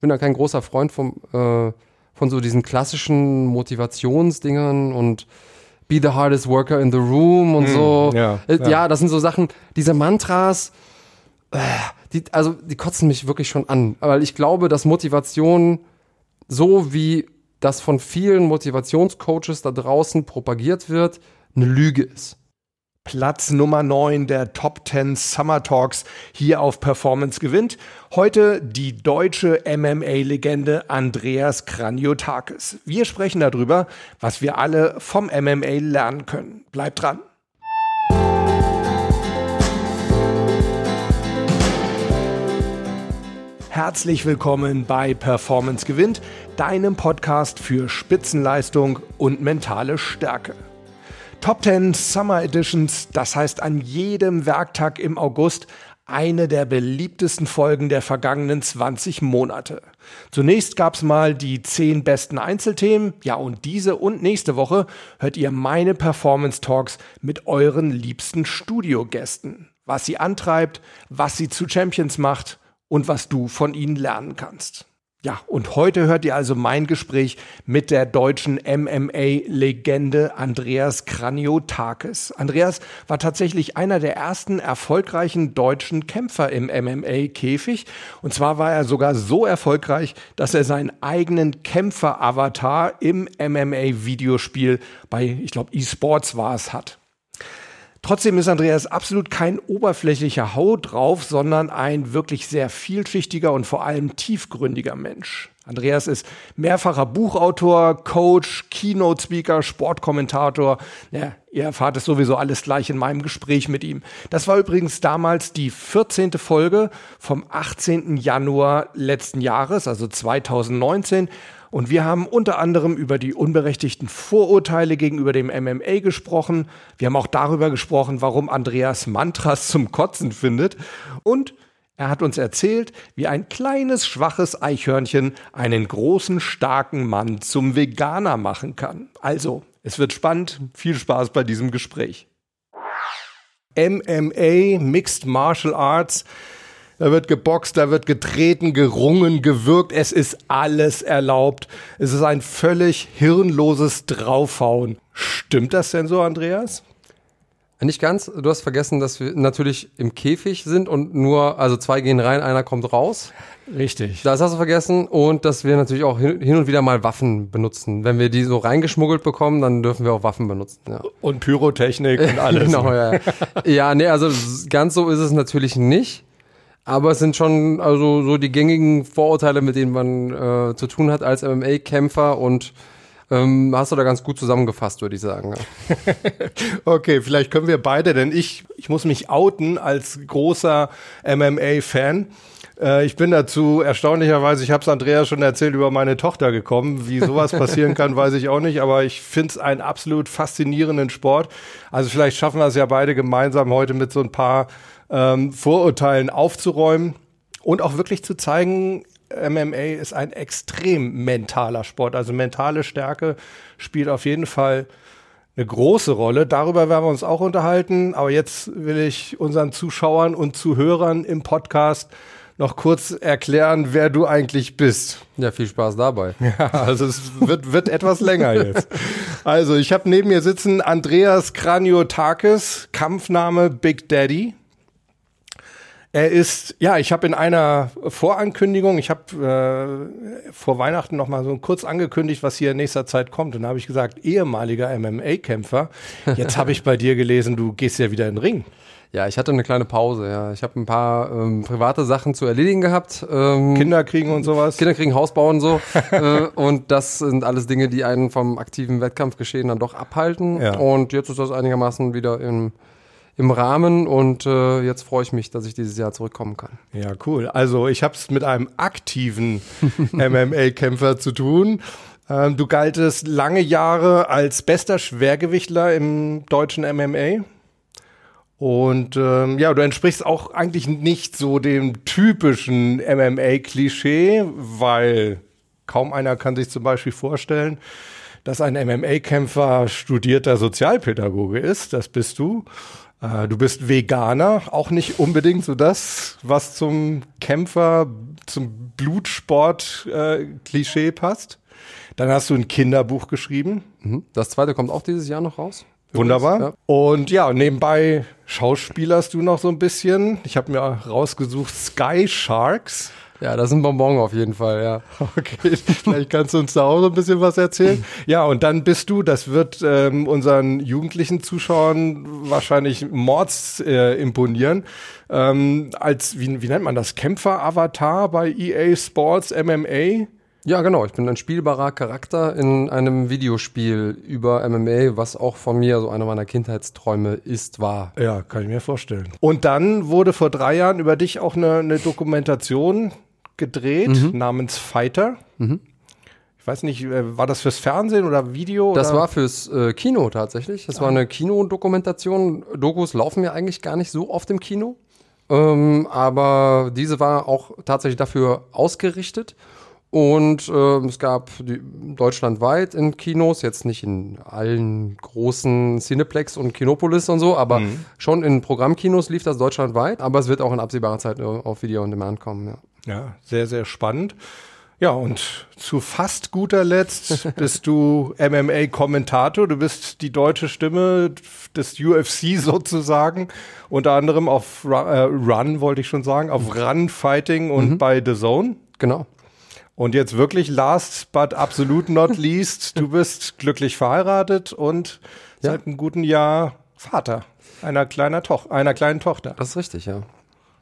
bin da kein großer Freund vom, äh, von so diesen klassischen Motivationsdingern und be the hardest worker in the room und Hm, so. ja, Äh, ja. ja, das sind so Sachen, diese Mantras, äh, die, also die kotzen mich wirklich schon an. Weil ich glaube, dass Motivation so wie das von vielen Motivationscoaches da draußen propagiert wird, eine Lüge ist. Platz Nummer 9 der Top 10 Summer Talks hier auf Performance gewinnt. Heute die deutsche MMA-Legende Andreas Kraniotakis. Wir sprechen darüber, was wir alle vom MMA lernen können. Bleibt dran. Herzlich willkommen bei Performance gewinnt, deinem Podcast für Spitzenleistung und mentale Stärke. Top 10 Summer Editions, das heißt an jedem Werktag im August eine der beliebtesten Folgen der vergangenen 20 Monate. Zunächst gab's mal die 10 besten Einzelthemen, ja und diese und nächste Woche hört ihr meine Performance Talks mit euren liebsten Studiogästen. Was sie antreibt, was sie zu Champions macht und was du von ihnen lernen kannst. Ja, und heute hört ihr also mein Gespräch mit der deutschen MMA-Legende Andreas Kraniotakis. Andreas war tatsächlich einer der ersten erfolgreichen deutschen Kämpfer im MMA-Käfig. Und zwar war er sogar so erfolgreich, dass er seinen eigenen Kämpfer-Avatar im MMA-Videospiel bei, ich glaube, eSports war es, hat. Trotzdem ist Andreas absolut kein oberflächlicher Haut drauf, sondern ein wirklich sehr vielschichtiger und vor allem tiefgründiger Mensch. Andreas ist mehrfacher Buchautor, Coach, Keynote-Speaker, Sportkommentator. Ja, ihr erfahrt es sowieso alles gleich in meinem Gespräch mit ihm. Das war übrigens damals die 14. Folge vom 18. Januar letzten Jahres, also 2019. Und wir haben unter anderem über die unberechtigten Vorurteile gegenüber dem MMA gesprochen. Wir haben auch darüber gesprochen, warum Andreas Mantras zum Kotzen findet. Und er hat uns erzählt, wie ein kleines, schwaches Eichhörnchen einen großen, starken Mann zum Veganer machen kann. Also, es wird spannend. Viel Spaß bei diesem Gespräch. MMA, Mixed Martial Arts. Da wird geboxt, da wird getreten, gerungen, gewürgt. Es ist alles erlaubt. Es ist ein völlig hirnloses Draufhauen. Stimmt das denn so, Andreas? Nicht ganz. Du hast vergessen, dass wir natürlich im Käfig sind und nur, also zwei gehen rein, einer kommt raus. Richtig. Das hast du vergessen. Und dass wir natürlich auch hin und wieder mal Waffen benutzen. Wenn wir die so reingeschmuggelt bekommen, dann dürfen wir auch Waffen benutzen. Ja. Und Pyrotechnik und alles. Genau, ja. ja. ja, nee, also ganz so ist es natürlich nicht. Aber es sind schon also so die gängigen Vorurteile, mit denen man äh, zu tun hat als MMA-Kämpfer und ähm, hast du da ganz gut zusammengefasst, würde ich sagen. Ja. Okay, vielleicht können wir beide, denn ich, ich muss mich outen als großer MMA-Fan. Äh, ich bin dazu erstaunlicherweise, ich habe es Andrea schon erzählt, über meine Tochter gekommen. Wie sowas passieren kann, weiß ich auch nicht, aber ich finde es einen absolut faszinierenden Sport. Also vielleicht schaffen wir es ja beide gemeinsam heute mit so ein paar ähm, Vorurteilen aufzuräumen und auch wirklich zu zeigen, MMA ist ein extrem mentaler Sport. Also mentale Stärke spielt auf jeden Fall eine große Rolle. Darüber werden wir uns auch unterhalten. Aber jetzt will ich unseren Zuschauern und Zuhörern im Podcast noch kurz erklären, wer du eigentlich bist. ja, viel Spaß dabei. Ja, also es wird, wird etwas länger jetzt. Also ich habe neben mir sitzen Andreas Kraniotakis, Kampfname Big Daddy. Er ist, ja, ich habe in einer Vorankündigung, ich habe äh, vor Weihnachten noch mal so kurz angekündigt, was hier in nächster Zeit kommt. Und da habe ich gesagt, ehemaliger MMA-Kämpfer. Jetzt habe ich bei dir gelesen, du gehst ja wieder in den Ring. Ja, ich hatte eine kleine Pause, ja. Ich habe ein paar ähm, private Sachen zu erledigen gehabt. Ähm, Kinder kriegen und sowas. Kinder kriegen Haus bauen so. äh, und das sind alles Dinge, die einen vom aktiven Wettkampfgeschehen dann doch abhalten. Ja. Und jetzt ist das einigermaßen wieder im, im Rahmen und äh, jetzt freue ich mich, dass ich dieses Jahr zurückkommen kann. Ja, cool. Also ich habe es mit einem aktiven MMA-Kämpfer zu tun. Ähm, du galtest lange Jahre als bester Schwergewichtler im deutschen MMA. Und ähm, ja, du entsprichst auch eigentlich nicht so dem typischen MMA-Klischee, weil kaum einer kann sich zum Beispiel vorstellen, dass ein MMA-Kämpfer studierter Sozialpädagoge ist. Das bist du. Äh, du bist Veganer, auch nicht unbedingt so das, was zum Kämpfer, zum Blutsport-Klischee äh, passt. Dann hast du ein Kinderbuch geschrieben. Mhm. Das zweite kommt auch dieses Jahr noch raus. Wunderbar. Ja. Und ja, nebenbei schauspielerst du noch so ein bisschen. Ich habe mir rausgesucht Sky Sharks. Ja, das ist ein Bonbon auf jeden Fall, ja. Okay, vielleicht kannst du uns da auch so ein bisschen was erzählen. Ja, und dann bist du, das wird ähm, unseren jugendlichen Zuschauern wahrscheinlich Mords äh, imponieren, ähm, als, wie, wie nennt man das, Kämpfer-Avatar bei EA Sports MMA. Ja, genau. Ich bin ein spielbarer Charakter in einem Videospiel über MMA, was auch von mir so einer meiner Kindheitsträume ist, war. Ja, kann ich mir vorstellen. Und dann wurde vor drei Jahren über dich auch eine, eine Dokumentation gedreht mhm. namens Fighter. Mhm. Ich weiß nicht, äh, war das fürs Fernsehen oder Video? Das oder? war fürs äh, Kino tatsächlich. Das ah. war eine Kinodokumentation. Dokus laufen ja eigentlich gar nicht so oft im Kino. Ähm, aber diese war auch tatsächlich dafür ausgerichtet. Und äh, es gab die, deutschlandweit in Kinos, jetzt nicht in allen großen Cineplex und Kinopolis und so, aber mhm. schon in Programmkinos lief das deutschlandweit. Aber es wird auch in absehbarer Zeit auf Video on Demand kommen. Ja, ja sehr, sehr spannend. Ja, und zu fast guter Letzt bist du MMA-Kommentator. Du bist die deutsche Stimme des UFC sozusagen. Unter anderem auf Run, äh, Run wollte ich schon sagen, auf Run Fighting und mhm. bei The Zone. Genau. Und jetzt wirklich last but absolute not least, du bist glücklich verheiratet und ja. seit einem guten Jahr Vater einer, kleiner Toch einer kleinen Tochter. Das ist richtig, ja.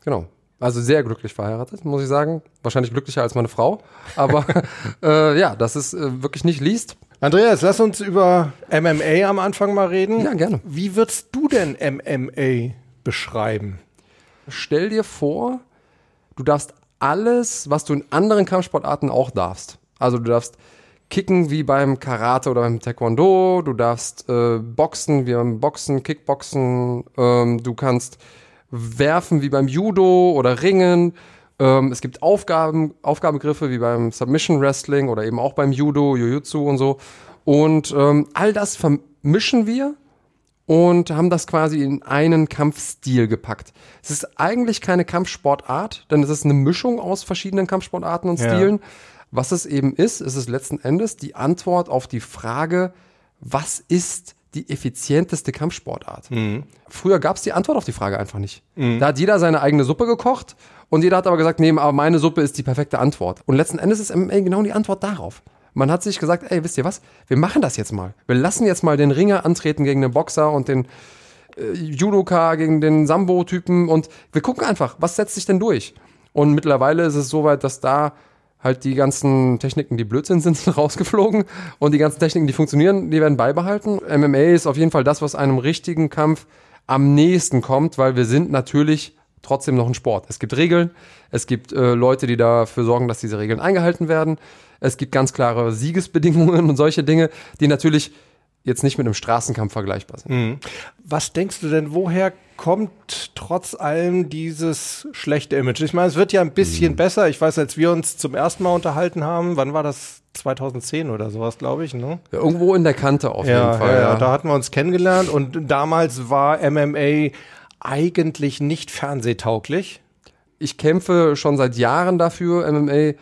Genau. Also sehr glücklich verheiratet, muss ich sagen. Wahrscheinlich glücklicher als meine Frau. Aber äh, ja, das ist äh, wirklich nicht liest. Andreas, lass uns über MMA am Anfang mal reden. Ja, gerne. Wie würdest du denn MMA beschreiben? Stell dir vor, du darfst alles, was du in anderen Kampfsportarten auch darfst. Also du darfst kicken wie beim Karate oder beim Taekwondo, du darfst äh, boxen wie beim Boxen, Kickboxen, ähm, du kannst werfen wie beim Judo oder Ringen. Ähm, es gibt Aufgaben, Aufgabengriffe wie beim Submission Wrestling oder eben auch beim Judo, Jujutsu und so. Und ähm, all das vermischen wir und haben das quasi in einen Kampfstil gepackt. Es ist eigentlich keine Kampfsportart, denn es ist eine Mischung aus verschiedenen Kampfsportarten und Stilen. Ja. Was es eben ist, ist es letzten Endes die Antwort auf die Frage, was ist die effizienteste Kampfsportart? Mhm. Früher gab es die Antwort auf die Frage einfach nicht. Mhm. Da hat jeder seine eigene Suppe gekocht und jeder hat aber gesagt, nee, aber meine Suppe ist die perfekte Antwort. Und letzten Endes ist MMA genau die Antwort darauf. Man hat sich gesagt, ey, wisst ihr was? Wir machen das jetzt mal. Wir lassen jetzt mal den Ringer antreten gegen den Boxer und den äh, Judoka gegen den Sambo-Typen und wir gucken einfach, was setzt sich denn durch? Und mittlerweile ist es soweit, dass da halt die ganzen Techniken, die Blödsinn sind, sind rausgeflogen und die ganzen Techniken, die funktionieren, die werden beibehalten. MMA ist auf jeden Fall das, was einem richtigen Kampf am nächsten kommt, weil wir sind natürlich trotzdem noch ein Sport. Es gibt Regeln, es gibt äh, Leute, die dafür sorgen, dass diese Regeln eingehalten werden. Es gibt ganz klare Siegesbedingungen und solche Dinge, die natürlich jetzt nicht mit einem Straßenkampf vergleichbar sind. Mhm. Was denkst du denn, woher kommt trotz allem dieses schlechte Image? Ich meine, es wird ja ein bisschen mhm. besser. Ich weiß, als wir uns zum ersten Mal unterhalten haben, wann war das? 2010 oder sowas, glaube ich. Ne? Ja, irgendwo in der Kante auf ja, jeden Fall. Ja, ja, da hatten wir uns kennengelernt und damals war MMA eigentlich nicht fernsehtauglich. Ich kämpfe schon seit Jahren dafür, MMA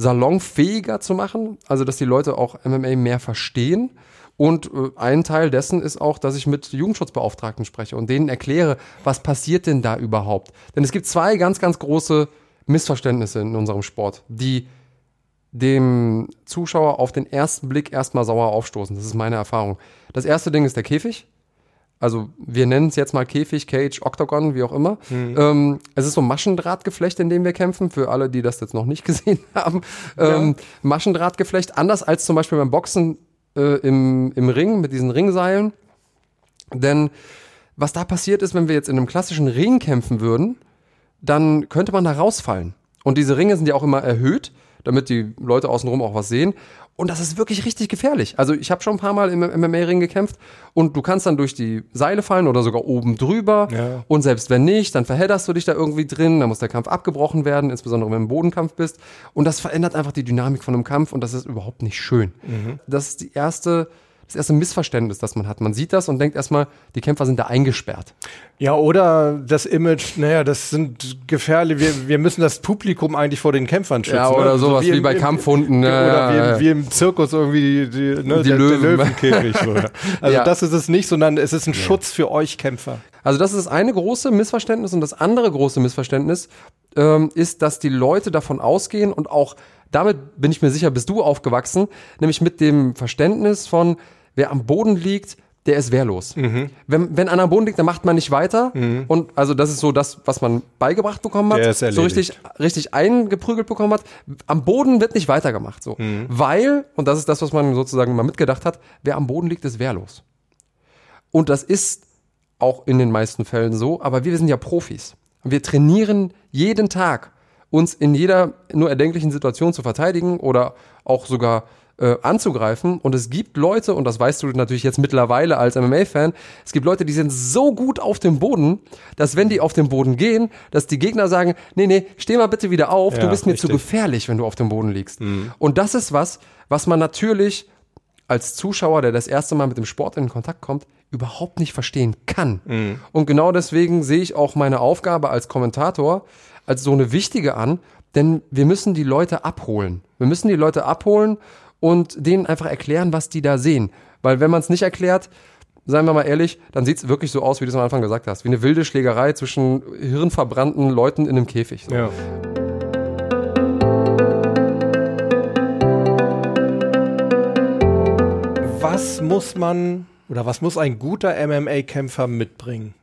salonfähiger zu machen, also dass die Leute auch MMA mehr verstehen. Und äh, ein Teil dessen ist auch, dass ich mit Jugendschutzbeauftragten spreche und denen erkläre, was passiert denn da überhaupt. Denn es gibt zwei ganz, ganz große Missverständnisse in unserem Sport, die dem Zuschauer auf den ersten Blick erstmal sauer aufstoßen. Das ist meine Erfahrung. Das erste Ding ist der Käfig also wir nennen es jetzt mal Käfig, Cage, Octagon, wie auch immer. Mhm. Ähm, es ist so ein Maschendrahtgeflecht, in dem wir kämpfen, für alle, die das jetzt noch nicht gesehen haben. Ähm, ja. Maschendrahtgeflecht, anders als zum Beispiel beim Boxen äh, im, im Ring mit diesen Ringseilen. Denn was da passiert ist, wenn wir jetzt in einem klassischen Ring kämpfen würden, dann könnte man da rausfallen. Und diese Ringe sind ja auch immer erhöht, damit die Leute außenrum auch was sehen. Und das ist wirklich richtig gefährlich. Also ich habe schon ein paar Mal im MMA-Ring gekämpft und du kannst dann durch die Seile fallen oder sogar oben drüber. Ja. Und selbst wenn nicht, dann verhedderst du dich da irgendwie drin, dann muss der Kampf abgebrochen werden, insbesondere wenn du im Bodenkampf bist. Und das verändert einfach die Dynamik von einem Kampf und das ist überhaupt nicht schön. Mhm. Das ist die erste, das erste Missverständnis, das man hat. Man sieht das und denkt erstmal, die Kämpfer sind da eingesperrt. Ja, oder das Image, naja, das sind gefährlich, wir, wir müssen das Publikum eigentlich vor den Kämpfern schützen. Ja, oder ne? sowas So wie, bei im- Kampfhunden. Oder ja, wie, ja, ja. wie im Zirkus irgendwie die, die, ne, Die der, Löwen. der Löwenkäfig. So, ja. Also Ja. das ist es nicht, sondern es ist ein Schutz für euch Kämpfer. Also das ist das eine große Missverständnis und das andere große Missverständnis ähm, ist, dass die Leute davon ausgehen und auch damit bin ich mir sicher, bist du aufgewachsen, nämlich mit dem Verständnis von, wer am Boden liegt, der ist wehrlos. Mhm. Wenn, wenn einer am Boden liegt, dann macht man nicht weiter. Und also das ist so das, was man beigebracht bekommen hat, so richtig, richtig eingeprügelt bekommen hat. Am Boden wird nicht weitergemacht. So. Mhm. Weil, und das ist das, was man sozusagen mal mitgedacht hat, wer am Boden liegt, ist wehrlos. Und das ist auch in den meisten Fällen so, aber wir sind ja Profis. Wir trainieren jeden Tag, uns in jeder nur erdenklichen Situation zu verteidigen oder auch sogar äh, anzugreifen. Und es gibt Leute, und das weißt du natürlich jetzt mittlerweile als MMA-Fan, es gibt Leute, die sind so gut auf dem Boden, dass wenn die auf den Boden gehen, dass die Gegner sagen, nee, nee, steh mal bitte wieder auf, du Ja, bist mir zu richtig. gefährlich, wenn du auf dem Boden liegst. Und das ist was, was man natürlich als Zuschauer, der das erste Mal mit dem Sport in Kontakt kommt, überhaupt nicht verstehen kann. Und genau deswegen sehe ich auch meine Aufgabe als Kommentator als so eine wichtige an, denn wir müssen die Leute abholen. Wir müssen die Leute abholen und denen einfach erklären, was die da sehen. Weil wenn man es nicht erklärt, seien wir mal ehrlich, dann sieht es wirklich so aus, wie du es am Anfang gesagt hast. Wie eine wilde Schlägerei zwischen hirnverbrannten Leuten in einem Käfig. So. Ja. Was muss man oder was muss ein guter MMA-Kämpfer mitbringen?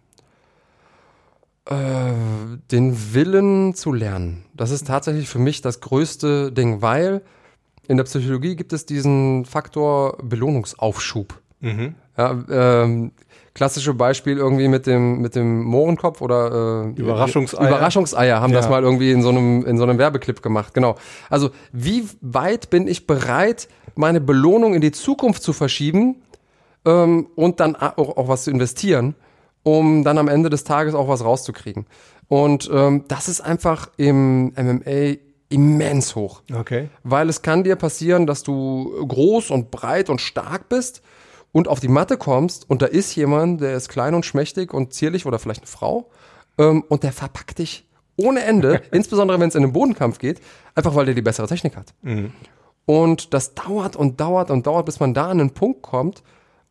den Willen zu lernen. Das ist tatsächlich für mich das größte Ding, weil in der Psychologie gibt es diesen Faktor Belohnungsaufschub. Ja, ähm, klassische Beispiel irgendwie mit dem, mit dem Mohrenkopf oder äh, Überraschungseier. Überraschungseier haben das Ja. mal irgendwie in so einem, in so einem Werbeclip gemacht. Genau. Also, wie weit bin ich bereit, meine Belohnung in die Zukunft zu verschieben ähm, und dann auch, auch was zu investieren, um dann am Ende des Tages auch was rauszukriegen. Und ähm, das ist einfach im MMA immens hoch. Okay. Weil es kann dir passieren, dass du groß und breit und stark bist und auf die Matte kommst und da ist jemand, der ist klein und schmächtig und zierlich oder vielleicht eine Frau ähm, und der verpackt dich ohne Ende, insbesondere wenn es in den Bodenkampf geht, einfach weil der die bessere Technik hat. Und das dauert und dauert und dauert, bis man da an einen Punkt kommt,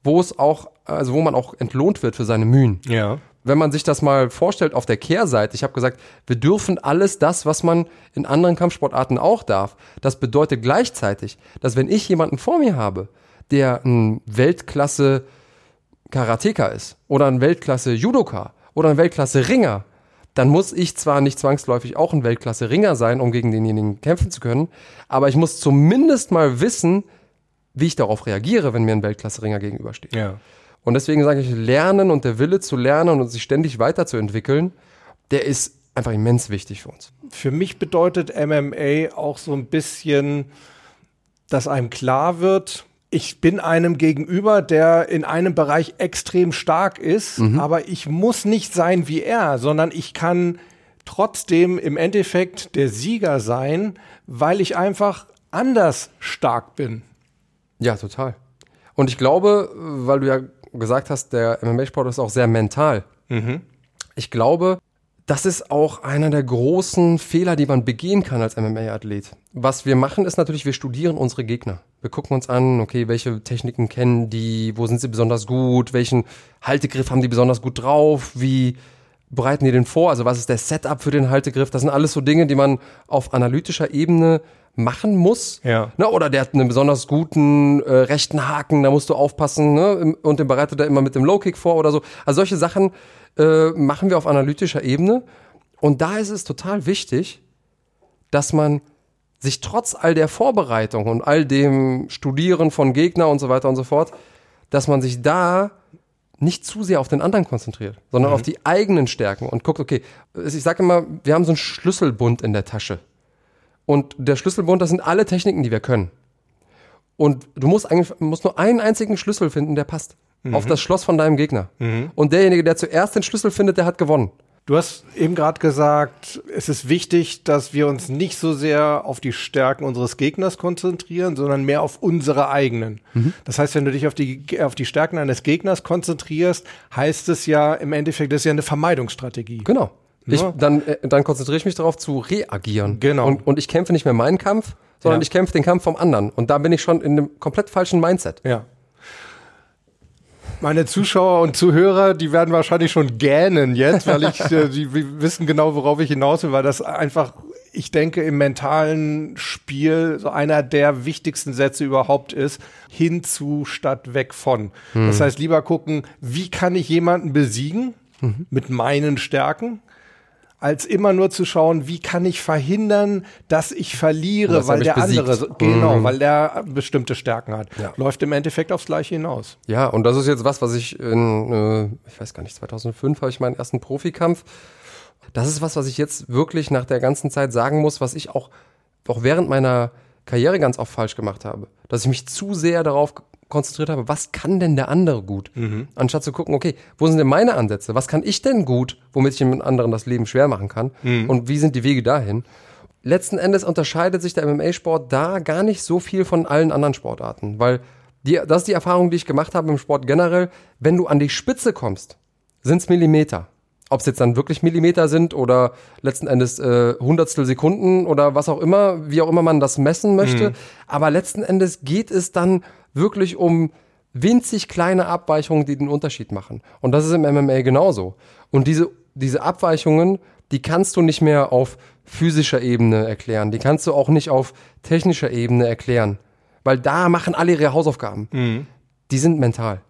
wo es auch, also wo man auch entlohnt wird für seine Mühen Ja. Wenn man sich das mal vorstellt auf der Kehrseite, ich habe gesagt, wir dürfen alles das, was man in anderen Kampfsportarten auch darf. Das bedeutet gleichzeitig, dass wenn ich jemanden vor mir habe, der ein Weltklasse Karateka ist oder ein Weltklasse Judoka oder ein Weltklasse Ringer, dann muss ich zwar nicht zwangsläufig auch ein Weltklasse Ringer sein, um gegen denjenigen kämpfen zu können, aber ich muss zumindest mal wissen, wie ich darauf reagiere, wenn mir ein Weltklasse Ringer gegenübersteht. Ja. Und deswegen sage ich, Lernen und der Wille zu lernen und sich ständig weiterzuentwickeln, der ist einfach immens wichtig für uns. Für mich bedeutet MMA auch so ein bisschen, dass einem klar wird, ich bin einem gegenüber, der in einem Bereich extrem stark ist, aber ich muss nicht sein wie er, sondern ich kann trotzdem im Endeffekt der Sieger sein, weil ich einfach anders stark bin. Ja, total. Und ich glaube, weil du ja gesagt hast, der MMA-Sport ist auch sehr mental. Ich glaube, das ist auch einer der großen Fehler, die man begehen kann als MMA-Athlet. Was wir machen, ist natürlich, wir studieren unsere Gegner. Wir gucken uns an, okay, welche Techniken kennen die, wo sind sie besonders gut, welchen Haltegriff haben die besonders gut drauf, wie bereiten die den vor, also was ist der Setup für den Haltegriff. Das sind alles so Dinge, die man auf analytischer Ebene machen muss. Ja. Ne, oder der hat einen besonders guten äh, rechten Haken, da musst du aufpassen, ne? Und den bereitet er immer mit dem Low Kick vor oder so. Also solche Sachen äh, machen wir auf analytischer Ebene. Und da ist es total wichtig, dass man sich trotz all der Vorbereitung und all dem Studieren von Gegner und so weiter und so fort, dass man sich da nicht zu sehr auf den anderen konzentriert, sondern auf die eigenen Stärken und guckt, okay, ich sage immer, wir haben so einen Schlüsselbund in der Tasche. Und der Schlüsselbund, das sind alle Techniken, die wir können. Und du musst eigentlich musst nur einen einzigen Schlüssel finden, der passt auf das Schloss von deinem Gegner. Und derjenige, der zuerst den Schlüssel findet, der hat gewonnen. Du hast eben gerade gesagt, es ist wichtig, dass wir uns nicht so sehr auf die Stärken unseres Gegners konzentrieren, sondern mehr auf unsere eigenen. Mhm. Das heißt, wenn du dich auf die, auf die Stärken eines Gegners konzentrierst, heißt es ja im Endeffekt, das ist ja eine Vermeidungsstrategie. Genau. Ich, dann, äh, dann konzentriere ich mich darauf zu reagieren. Genau. Und, und ich kämpfe nicht mehr meinen Kampf, sondern Ja. ich kämpfe den Kampf vom anderen. Und da bin ich schon in einem komplett falschen Mindset. Ja. Meine Zuschauer und Zuhörer, die werden wahrscheinlich schon gähnen jetzt, weil ich, äh, die wissen genau, worauf ich hinaus will, weil das einfach, ich denke, im mentalen Spiel so einer der wichtigsten Sätze überhaupt ist, hinzu statt weg von. Das heißt, lieber gucken, wie kann ich jemanden besiegen mit meinen Stärken, als immer nur zu schauen, wie kann ich verhindern, dass ich verliere, er weil mich der besiegt. andere, so- genau, weil der bestimmte Stärken hat. Ja. Läuft im Endeffekt aufs Gleiche hinaus. Ja, und das ist jetzt was, was ich in, äh, ich weiß gar nicht, 2005 habe ich meinen ersten Profikampf. Das ist was, was ich jetzt wirklich nach der ganzen Zeit sagen muss, was ich auch, auch während meiner Karriere ganz oft falsch gemacht habe. Dass ich mich zu sehr darauf konzentriert habe, was kann denn der andere gut? Anstatt zu gucken, okay, wo sind denn meine Ansätze? Was kann ich denn gut, womit ich dem anderen das Leben schwer machen kann? Und wie sind die Wege dahin? Letzten Endes unterscheidet sich der MMA-Sport da gar nicht so viel von allen anderen Sportarten, weil die, das ist die Erfahrung, die ich gemacht habe im Sport generell. Wenn du an die Spitze kommst, sind's Millimeter. Ob es jetzt dann wirklich Millimeter sind oder letzten Endes äh, Hundertstel Sekunden oder was auch immer, wie auch immer man das messen möchte. Aber letzten Endes geht es dann wirklich um winzig kleine Abweichungen, die den Unterschied machen. Und das ist im MMA genauso. Und diese, diese Abweichungen, die kannst du nicht mehr auf physischer Ebene erklären. Die kannst du auch nicht auf technischer Ebene erklären. Weil da machen alle ihre Hausaufgaben. Die sind mental.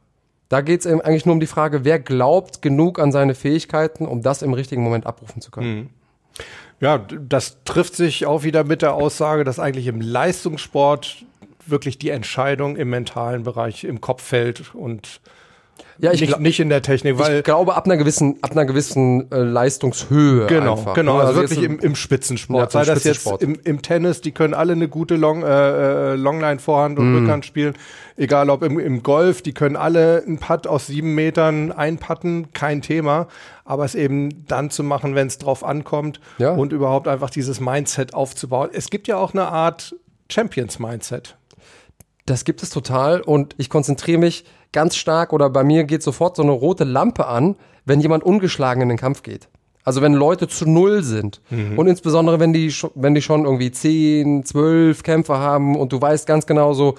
Da geht es eigentlich nur um die Frage, wer glaubt genug an seine Fähigkeiten, um das im richtigen Moment abrufen zu können. Ja, d- das trifft sich auch wieder mit der Aussage, dass eigentlich im Leistungssport wirklich die Entscheidung im mentalen Bereich im Kopf fällt und Ja, ich, nicht, nicht in der Technik, weil ich glaube, ab einer gewissen, ab einer gewissen äh, Leistungshöhe. Genau, einfach, genau. ne? Also, jetzt wirklich im, im Spitzensport. Ja, Sei im das jetzt im, im Tennis, die können alle eine gute Long, äh, äh, Longline Vorhand und Rückhand spielen. Egal ob im, im Golf, die können alle einen Putt aus sieben Metern einpatten, kein Thema. Aber es eben dann zu machen, wenn es drauf ankommt Ja. und überhaupt einfach dieses Mindset aufzubauen. Es gibt ja auch eine Art Champions-Mindset. Das gibt es total und ich konzentriere mich ganz stark oder bei mir geht sofort so eine rote Lampe an, wenn jemand ungeschlagen in den Kampf geht. Also wenn Leute zu null sind und insbesondere wenn die, wenn die schon irgendwie 10, 12 Kämpfer haben und du weißt ganz genau so,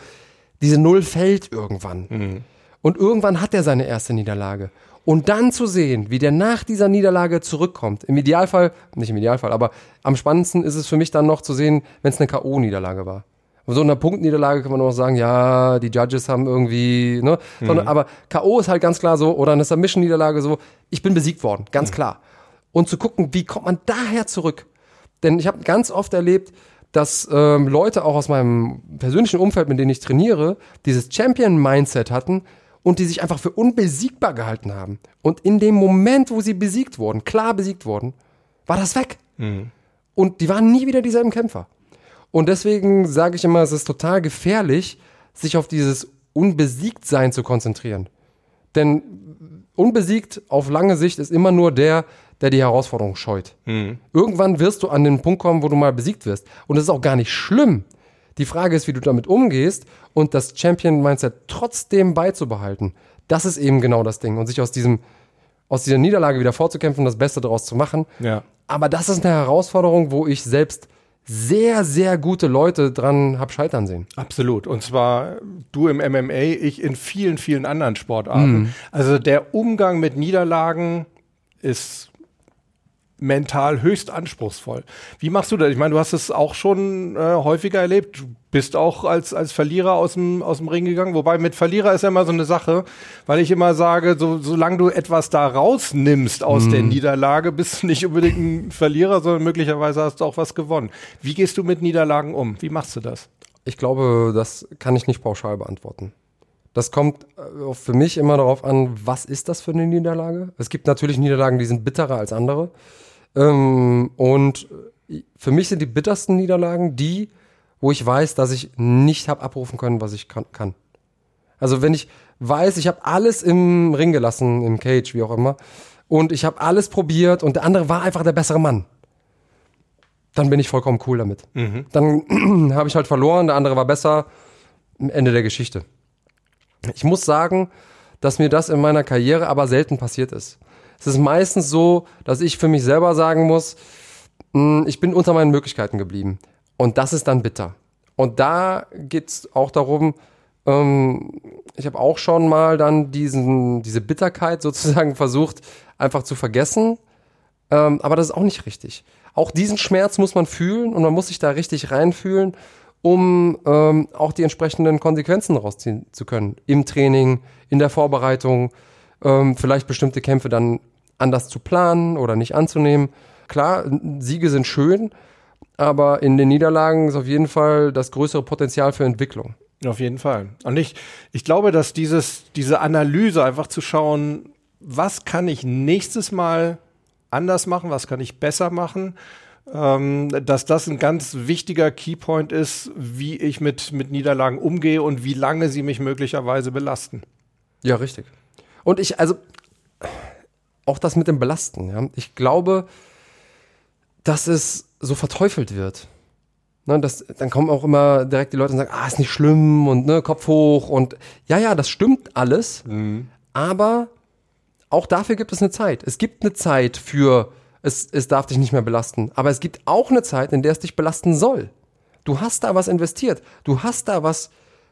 diese Null fällt irgendwann. Und irgendwann hat er seine erste Niederlage. Und dann zu sehen, wie der nach dieser Niederlage zurückkommt. Im Idealfall, nicht im Idealfall, aber am spannendsten ist es für mich dann noch zu sehen, wenn es eine K.O.-Niederlage war. Und so in einer Punktniederlage kann man auch sagen, ja, die Judges haben irgendwie, ne? Sondern, aber K.O. ist halt ganz klar so, oder eine Submission-Niederlage so, ich bin besiegt worden, ganz klar. Und zu gucken, wie kommt man daher zurück? Denn ich habe ganz oft erlebt, dass ähm, Leute auch aus meinem persönlichen Umfeld, mit denen ich trainiere, dieses Champion-Mindset hatten und die sich einfach für unbesiegbar gehalten haben. Und in dem Moment, wo sie besiegt wurden, klar besiegt wurden, war das weg. Und die waren nie wieder dieselben Kämpfer. Und deswegen sage ich immer, es ist total gefährlich, sich auf dieses Unbesiegtsein zu konzentrieren. Denn unbesiegt auf lange Sicht ist immer nur der, der die Herausforderung scheut. Irgendwann wirst du an den Punkt kommen, wo du mal besiegt wirst. Und das ist auch gar nicht schlimm. Die Frage ist, wie du damit umgehst und das Champion-Mindset trotzdem beizubehalten. Das ist eben genau das Ding. Und sich aus diesem, aus dieser Niederlage wieder vorzukämpfen, das Beste daraus zu machen. Ja. Aber das ist eine Herausforderung, wo ich selbst sehr, sehr gute Leute dran hab scheitern sehen. Absolut. Und zwar du im MMA, ich in vielen, vielen anderen Sportarten. Also der Umgang mit Niederlagen ist mental höchst anspruchsvoll. Wie machst du das? Ich meine, du hast es auch schon äh, häufiger erlebt. Du bist auch als, als Verlierer aus dem, aus dem Ring gegangen. Wobei mit Verlierer ist ja immer so eine Sache, weil ich immer sage, so, solange du etwas da rausnimmst aus der Niederlage, bist du nicht unbedingt ein Verlierer, sondern möglicherweise hast du auch was gewonnen. Wie gehst du mit Niederlagen um? Wie machst du das? Ich glaube, das kann ich nicht pauschal beantworten. Das kommt äh, für mich immer darauf an, was ist das für eine Niederlage? Es gibt natürlich Niederlagen, die sind bitterer als andere. Ähm, und für mich sind die bittersten Niederlagen die, wo ich weiß, dass ich nicht habe abrufen können, was ich kann. kann. Also wenn ich weiß, ich habe alles im Ring gelassen, im Cage, wie auch immer, und ich habe alles probiert und der andere war einfach der bessere Mann. Dann bin ich vollkommen cool damit. Dann habe ich halt verloren, der andere war besser. Ende der Geschichte. Ich muss sagen, dass mir das in meiner Karriere aber selten passiert ist. Es ist meistens so, dass ich für mich selber sagen muss, mh, ich bin unter meinen Möglichkeiten geblieben. Und das ist dann bitter. Und da geht's auch darum, ähm, ich habe auch schon mal dann diesen, diese Bitterkeit sozusagen versucht, einfach zu vergessen. Ähm, aber das ist auch nicht richtig. Auch diesen Schmerz muss man fühlen und man muss sich da richtig reinfühlen, um ähm, auch die entsprechenden Konsequenzen rausziehen zu können. Im Training, in der Vorbereitung, ähm, vielleicht bestimmte Kämpfe dann anders zu planen oder nicht anzunehmen. Klar, Siege sind schön, aber in den Niederlagen ist auf jeden Fall das größere Potenzial für Entwicklung. Auf jeden Fall. Und ich, ich glaube, dass dieses, diese Analyse einfach zu schauen, was kann ich nächstes Mal anders machen, was kann ich besser machen, ähm, dass das ein ganz wichtiger Keypoint ist, wie ich mit, mit Niederlagen umgehe und wie lange sie mich möglicherweise belasten. Ja, richtig. Und ich, also, auch das mit dem Belasten, ja. Ich glaube, dass es so verteufelt wird. Ne, das, dann kommen auch immer direkt die Leute und sagen, ah, ist nicht schlimm und ne, Kopf hoch und ja, ja, das stimmt alles, aber auch dafür gibt es eine Zeit. Es gibt eine Zeit für, es, es darf dich nicht mehr belasten, aber es gibt auch eine Zeit, in der es dich belasten soll. Du hast da was investiert, du hast da was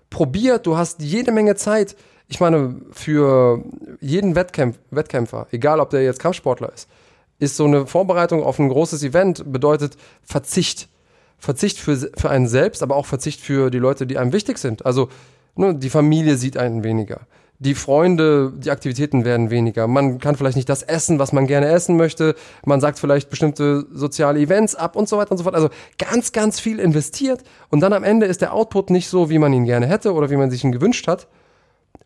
probiert, du hast jede Menge Zeit. Ich meine, für jeden Wettkämpf, Wettkämpfer, egal ob der jetzt Kampfsportler ist, ist so eine Vorbereitung auf ein großes Event bedeutet Verzicht. Verzicht für, für einen selbst, aber auch Verzicht für die Leute, die einem wichtig sind. Also ne, die Familie sieht einen weniger. Die Freunde, die Aktivitäten werden weniger. Man kann vielleicht nicht das essen, was man gerne essen möchte. Man sagt vielleicht bestimmte soziale Events ab und so weiter und so fort. Also ganz, ganz viel investiert. Und dann am Ende ist der Output nicht so, wie man ihn gerne hätte oder wie man sich ihn gewünscht hat.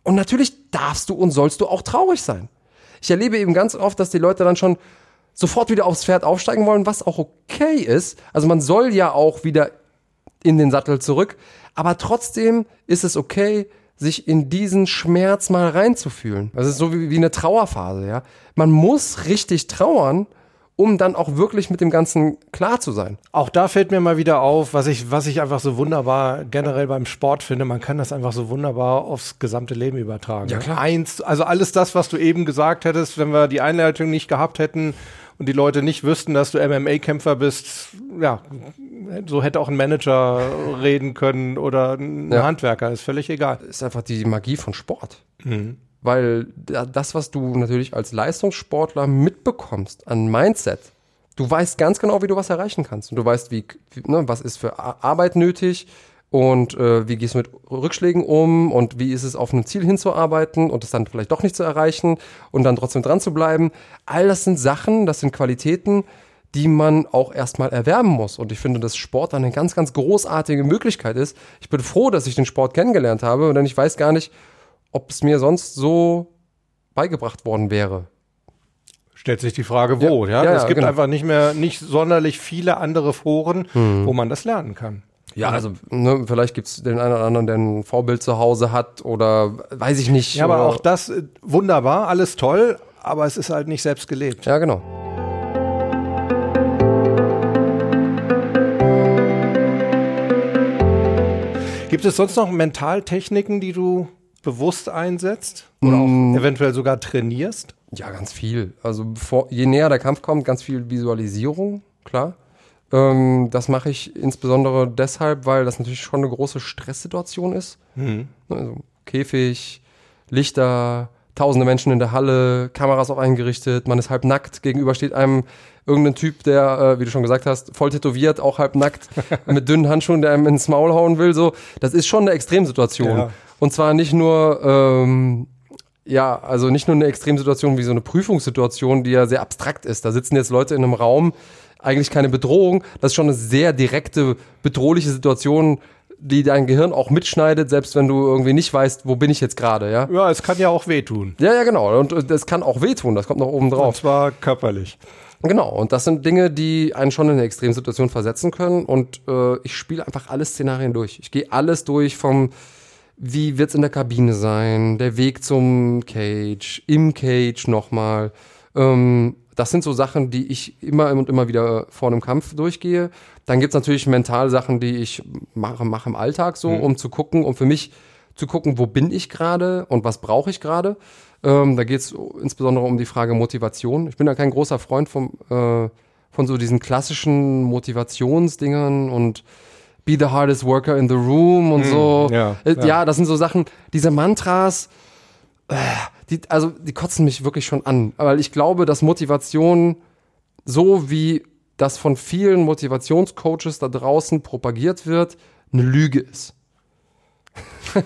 Und natürlich darfst du und sollst du auch traurig sein. Ich erlebe eben ganz oft, dass die Leute dann schon sofort wieder aufs Pferd aufsteigen wollen, was auch okay ist. Also man soll ja auch wieder in den Sattel zurück, aber trotzdem ist es okay, sich in diesen Schmerz mal reinzufühlen. Das ist so wie, wie eine Trauerphase, ja. Man muss richtig trauern, um dann auch wirklich mit dem Ganzen klar zu sein. Auch da fällt mir mal wieder auf, was ich, was ich einfach so wunderbar generell beim Sport finde. Man kann das einfach so wunderbar aufs gesamte Leben übertragen. Ja, klar. Eins, also alles das, was du eben gesagt hättest, wenn wir die Einleitung nicht gehabt hätten und die Leute nicht wüssten, dass du MMA-Kämpfer bist, ja, so hätte auch ein Manager reden können oder ein Ja. Handwerker, ist völlig egal. ist einfach die Magie von Sport. Weil da- das, was du natürlich als Leistungssportler mitbekommst an Mindset, du weißt ganz genau, wie du was erreichen kannst. Und du weißt, wie, ne, was ist für Ar- Arbeit nötig und äh, wie gehst du mit Rückschlägen um und wie ist es, auf ein Ziel hinzuarbeiten und es dann vielleicht doch nicht zu erreichen und dann trotzdem dran zu bleiben. All das sind Sachen, das sind Qualitäten, die man auch erstmal erwerben muss. Und ich finde, dass Sport eine ganz, ganz großartige Möglichkeit ist. Ich bin froh, dass ich den Sport kennengelernt habe, denn ich weiß gar nicht, ob es mir sonst so beigebracht worden wäre. Stellt sich die Frage, wo, ja? Ja, ja, es gibt genau. einfach nicht mehr, nicht sonderlich viele andere Foren, Hm. wo man das lernen kann. Ja, also ne, vielleicht gibt es den einen oder anderen, der ein Vorbild zu Hause hat oder weiß ich nicht. Ja, aber auch das äh, wunderbar, alles toll, aber es ist halt nicht selbst gelebt. Ja, genau. Gibt es sonst noch Mentaltechniken, die du bewusst einsetzt oder auch eventuell sogar trainierst? Ja, ganz viel. Also bevor, je näher der Kampf kommt, ganz viel Visualisierung, klar. Ähm, das mache ich insbesondere deshalb, weil das natürlich schon eine große Stresssituation ist. Also Käfig, Lichter, tausende Menschen in der Halle, Kameras auch eingerichtet, man ist halb nackt, gegenüber steht einem irgendein Typ, der, äh, wie du schon gesagt hast, voll tätowiert, auch halb nackt, mit dünnen Handschuhen, der einem ins Maul hauen will. So, das ist schon eine Extremsituation. Ja. Und zwar nicht nur ähm, ja, also nicht nur eine Extremsituation wie so eine Prüfungssituation, die ja sehr abstrakt ist. Da sitzen jetzt Leute in einem Raum, eigentlich keine Bedrohung. Das ist schon eine sehr direkte, bedrohliche Situation, die dein Gehirn auch mitschneidet, selbst wenn du irgendwie nicht weißt, wo bin ich jetzt gerade, ja? Ja, es kann ja auch wehtun. Ja, ja, genau. Und das kann auch wehtun, das kommt noch oben Und drauf. zwar körperlich. Genau, und das sind Dinge, die einen schon in eine Extremsituation versetzen können. Und äh, ich spiele einfach alle Szenarien durch. Ich gehe alles durch vom, wie wird's in der Kabine sein, der Weg zum Cage, im Cage nochmal, äh, Ähm, das sind so Sachen, die ich immer und immer wieder vor einem Kampf durchgehe. Dann gibt's natürlich mental Sachen, die ich mache, mache im Alltag so, um zu gucken, um für mich zu gucken, wo bin ich gerade und was brauche ich gerade. Ähm, da geht's insbesondere um die Frage Motivation. Ich bin da kein großer Freund vom, äh, von so diesen klassischen Motivationsdingern und be the hardest worker in the room und so. ja, Äh, ja. ja, das sind so Sachen, diese Mantras, äh, die, also die kotzen mich wirklich schon an, weil ich glaube, dass Motivation so wie das von vielen Motivationscoaches da draußen propagiert wird, eine Lüge ist.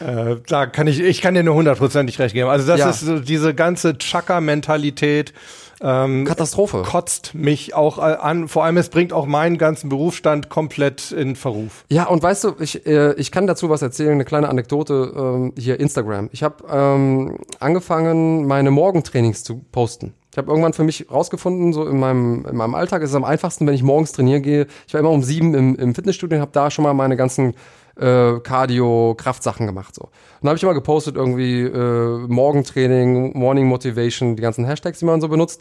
Äh, da kann ich, ich kann dir nur hundertprozentig recht geben. Also das Ja. ist so diese ganze Chaka-Mentalität. Ähm, Katastrophe. kotzt mich auch äh, an. Vor allem, es bringt auch meinen ganzen Berufsstand komplett in Verruf. Ja, und weißt du, ich, äh, ich kann dazu was erzählen, eine kleine Anekdote ähm, hier Instagram. Ich habe ähm, angefangen, meine Morgentrainings zu posten. Ich habe irgendwann für mich rausgefunden, so in meinem, in meinem Alltag ist es am einfachsten, wenn ich morgens trainieren gehe. Ich war immer um sieben im, im Fitnessstudio und habe da schon mal meine ganzen äh, Cardio-Kraftsachen gemacht. So. Und dann habe ich immer gepostet, irgendwie äh, Morgentraining, Morning Motivation, die ganzen Hashtags, die man so benutzt.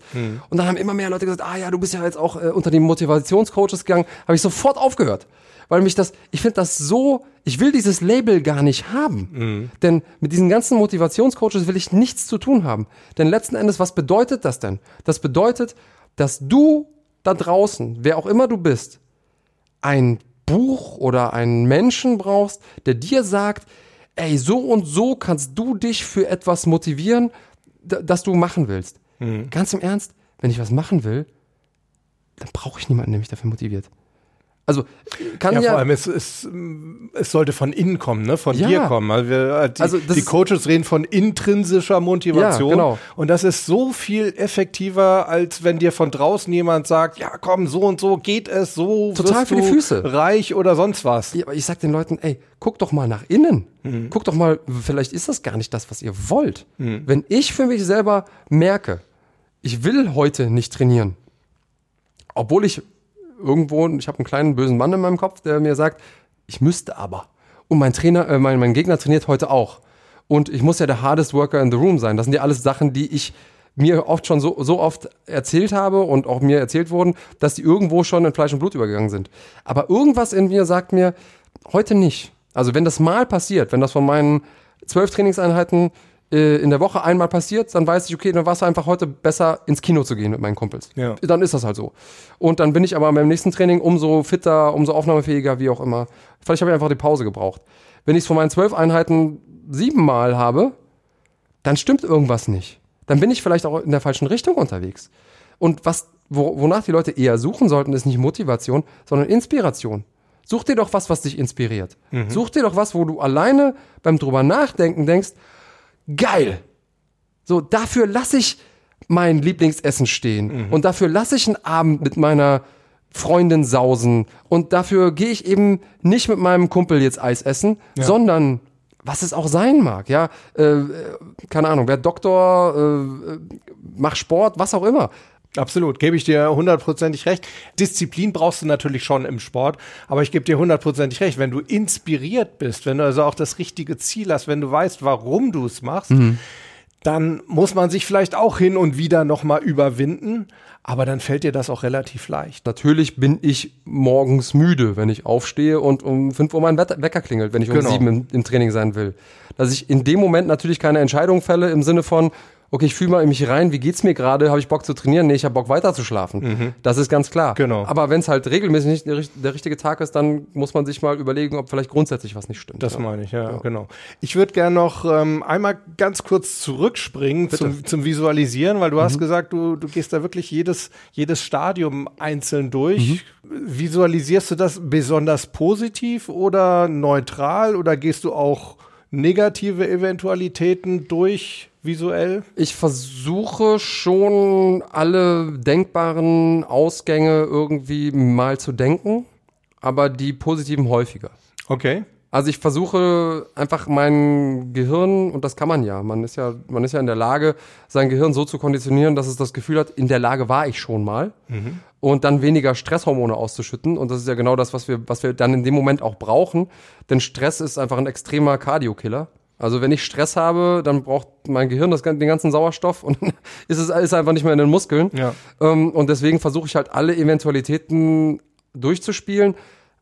Und dann haben immer mehr Leute gesagt, ah ja, du bist ja jetzt auch äh, unter die Motivationscoaches gegangen. Habe ich sofort aufgehört. Weil mich das, ich finde das so, ich will dieses Label gar nicht haben. Denn mit diesen ganzen Motivationscoaches will ich nichts zu tun haben. Denn letzten Endes, was bedeutet das denn? Das bedeutet, dass du da draußen, wer auch immer du bist, ein Buch oder einen Menschen brauchst, der dir sagt, ey, so und so kannst du dich für etwas motivieren, das du machen willst. Ganz im Ernst, wenn ich was machen will, dann brauche ich niemanden, der mich dafür motiviert. Also, kann Ja, ja, vor allem, es, es, es sollte von innen kommen, ne? von Ja. dir kommen. Also, wir, äh, die, Also die Coaches reden von intrinsischer Motivation. Ja, genau. Und das ist so viel effektiver, als wenn dir von draußen jemand sagt, ja komm, so und so geht es, so Total wirst für die Füße. reich oder sonst was. Ja, aber ich sag den Leuten, ey, guck doch mal nach innen. Mhm. Guck doch mal, vielleicht ist das gar nicht das, was ihr wollt. Wenn ich für mich selber merke, ich will heute nicht trainieren, obwohl ich irgendwo, ich habe einen kleinen bösen Mann in meinem Kopf, der mir sagt, ich müsste aber. Und mein Trainer, äh, mein, mein Gegner trainiert heute auch. Und ich muss ja der hardest worker in the room sein. Das sind ja alles Sachen, die ich mir oft schon so, so oft erzählt habe und auch mir erzählt wurden, dass die irgendwo schon in Fleisch und Blut übergegangen sind. Aber irgendwas in mir sagt mir, heute nicht. Also wenn das mal passiert, wenn das von meinen zwölf Trainingseinheiten äh, in der Woche einmal passiert, dann weiß ich, okay, dann war es einfach heute besser, ins Kino zu gehen mit meinen Kumpels. Ja. Dann ist das halt so. Und dann bin ich aber beim nächsten Training umso fitter, umso aufnahmefähiger, wie auch immer. Vielleicht habe ich einfach die Pause gebraucht. Wenn ich es von meinen zwölf Einheiten siebenmal habe, dann stimmt irgendwas nicht. Dann bin ich vielleicht auch in der falschen Richtung unterwegs. Und was, wo, wonach die Leute eher suchen sollten, ist nicht Motivation, sondern Inspiration. Such dir doch was, was dich inspiriert. Such dir doch was, wo du alleine beim drüber nachdenken denkst, geil. So, dafür lasse ich mein Lieblingsessen stehen. Und dafür lasse ich einen Abend mit meiner Freundin sausen. Und dafür gehe ich eben nicht mit meinem Kumpel jetzt Eis essen, sondern was es auch sein mag, ja, äh, äh, keine Ahnung, wer Doktor, äh, äh, mach Sport, was auch immer. Absolut, gebe ich dir hundertprozentig recht. Disziplin brauchst du natürlich schon im Sport, aber ich gebe dir hundertprozentig recht, wenn du inspiriert bist, wenn du also auch das richtige Ziel hast, wenn du weißt, warum du es machst, dann muss man sich vielleicht auch hin und wieder nochmal überwinden, aber dann fällt dir das auch relativ leicht. Natürlich bin ich morgens müde, wenn ich aufstehe und um 5 Uhr mein Wecker klingelt, wenn ich um Genau. 7 im, im Training sein will. Dass ich in dem Moment natürlich keine Entscheidung fälle im Sinne von, okay, ich fühle mal in mich rein, wie geht's mir gerade, habe ich Bock zu trainieren? Nee, ich habe Bock weiter zu schlafen. Das ist ganz klar. Mhm. Genau. Aber wenn es halt regelmäßig nicht der, der richtige Tag ist, dann muss man sich mal überlegen, ob vielleicht grundsätzlich was nicht stimmt. Das ja. meine ich, ja, genau. Ich würde gerne noch ähm, einmal ganz kurz zurückspringen zum, zum Visualisieren, weil du hast gesagt, du, du gehst da wirklich jedes, jedes Stadium einzeln durch. Visualisierst du das besonders positiv oder neutral oder gehst du auch negative Eventualitäten durch visuell? Ich versuche schon alle denkbaren Ausgänge irgendwie mal zu denken, aber die positiven häufiger. Okay. Also ich versuche einfach mein Gehirn, und das kann man ja, man ist ja, man ist ja in der Lage, sein Gehirn so zu konditionieren, dass es das Gefühl hat, in der Lage war ich schon mal. Und dann weniger Stresshormone auszuschütten. Und das ist ja genau das, was wir, was wir dann in dem Moment auch brauchen. Denn Stress ist einfach ein extremer Cardio-Killer. Also wenn ich Stress habe, dann braucht mein Gehirn das, den ganzen Sauerstoff und ist es ist einfach nicht mehr in den Muskeln. Ja. Ähm, und deswegen versuche ich halt alle Eventualitäten durchzuspielen,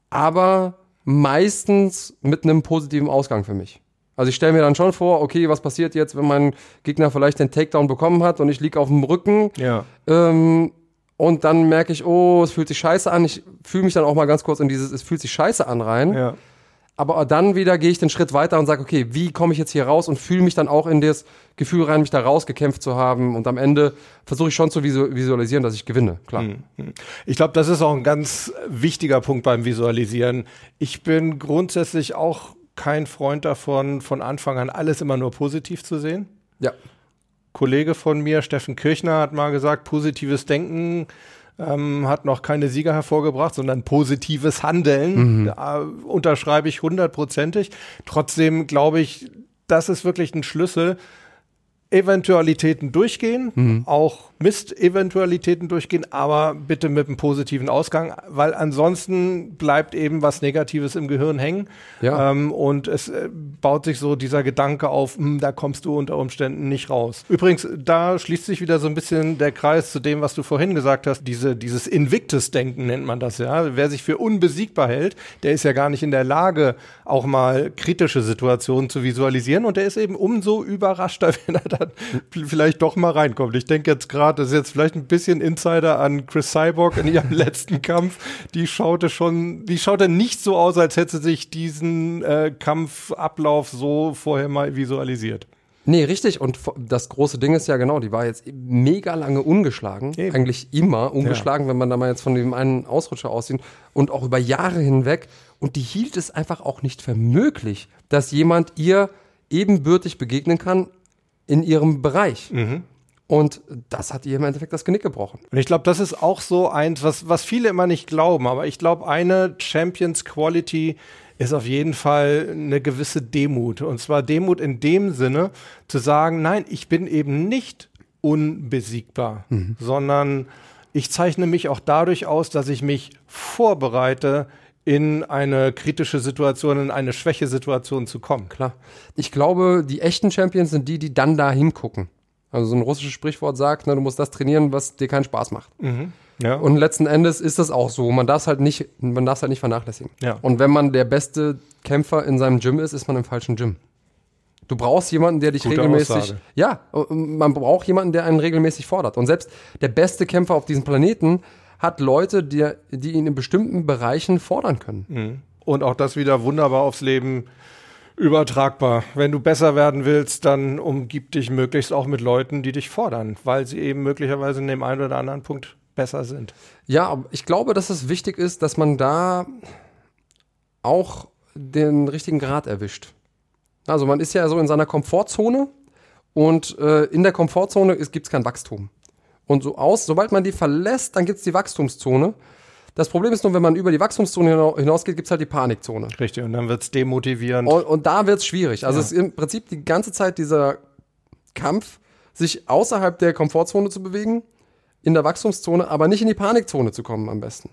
aber meistens mit einem positiven Ausgang für mich. Also ich stelle mir dann schon vor, okay, was passiert jetzt, wenn mein Gegner vielleicht den Takedown bekommen hat und ich liege auf dem Rücken. Ja. Ähm, und dann merke ich, oh, es fühlt sich scheiße an. Ich fühle mich dann auch mal ganz kurz in dieses, es fühlt sich scheiße an rein. Ja. Aber dann wieder gehe ich den Schritt weiter und sage, okay, wie komme ich jetzt hier raus und fühle mich dann auch in das Gefühl rein, mich da rausgekämpft zu haben. Und am Ende versuche ich schon zu visualisieren, dass ich gewinne. Klar. Hm, Ich glaube, das ist auch ein ganz wichtiger Punkt beim Visualisieren. Ich bin grundsätzlich auch kein Freund davon, von Anfang an alles immer nur positiv zu sehen. Ja. Kollege von mir, Steffen Kirchner, hat mal gesagt, positives Denken ähm, hat noch keine Sieger hervorgebracht, sondern positives Handeln. Da unterschreibe ich hundertprozentig. Trotzdem glaube ich, das ist wirklich ein Schlüssel. Eventualitäten durchgehen, auch Mist-Eventualitäten durchgehen, aber bitte mit einem positiven Ausgang, weil ansonsten bleibt eben was Negatives im Gehirn hängen. Ja. Ähm, und es äh, baut sich so dieser Gedanke auf, hm, da kommst du unter Umständen nicht raus. Übrigens, da schließt sich wieder so ein bisschen der Kreis zu dem, was du vorhin gesagt hast. Diese, dieses Invictus-Denken nennt man das ja. Wer sich für unbesiegbar hält, der ist ja gar nicht in der Lage, auch mal kritische Situationen zu visualisieren. Und der ist eben umso überraschter, wenn er dann vielleicht doch mal reinkommt. Ich denke jetzt gerade, das ist jetzt vielleicht ein bisschen Insider an Chris Cyborg in ihrem letzten Kampf. Die schaute schon, die schaute nicht so aus, als hätte sie sich diesen äh, Kampfablauf so vorher mal visualisiert. Nee, richtig. Und das große Ding ist ja genau, die war jetzt mega lange ungeschlagen. Eben. Eigentlich immer ungeschlagen, wenn man da mal jetzt von dem einen Ausrutscher aussieht. Und auch über Jahre hinweg. Und die hielt es einfach auch nicht für möglich, dass jemand ihr ebenbürtig begegnen kann in ihrem Bereich. Und das hat ihr im Endeffekt das Genick gebrochen. Und ich glaube, das ist auch so eins, was, was viele immer nicht glauben. Aber ich glaube, eine Champions Quality ist auf jeden Fall eine gewisse Demut. Und zwar Demut in dem Sinne, zu sagen, nein, ich bin eben nicht unbesiegbar, sondern ich zeichne mich auch dadurch aus, dass ich mich vorbereite, in eine kritische Situation, in eine Schwächesituation zu kommen. Klar. Ich glaube, die echten Champions sind die, die dann da hingucken. Also so ein russisches Sprichwort sagt, ne, du musst das trainieren, was dir keinen Spaß macht. Ja. Und letzten Endes ist das auch so. Man darf es halt nicht, man darf halt nicht vernachlässigen. Ja. Und wenn man der beste Kämpfer in seinem Gym ist, ist man im falschen Gym. Du brauchst jemanden, der dich Gute regelmäßig. Aussage. Ja, man braucht jemanden, der einen regelmäßig fordert. Und selbst der beste Kämpfer auf diesem Planeten hat Leute, die, die ihn in bestimmten Bereichen fordern können. Und auch das wieder wunderbar aufs Leben übertragbar. Wenn du besser werden willst, dann umgib dich möglichst auch mit Leuten, die dich fordern, weil sie eben möglicherweise in dem einen oder anderen Punkt besser sind. Ja, ich glaube, dass es wichtig ist, dass man da auch den richtigen Grad erwischt. Also man ist ja so in seiner Komfortzone und äh, in der Komfortzone gibt es kein Wachstum. Und so aus, sobald man die verlässt, dann gibt es die Wachstumszone. Das Problem ist nur, wenn man über die Wachstumszone hina- hinausgeht, gibt es halt die Panikzone. Richtig, und dann wird's demotivierend. Und, und da wird es schwierig. Also Ja. es ist im Prinzip die ganze Zeit dieser Kampf, sich außerhalb der Komfortzone zu bewegen, in der Wachstumszone, aber nicht in die Panikzone zu kommen am besten.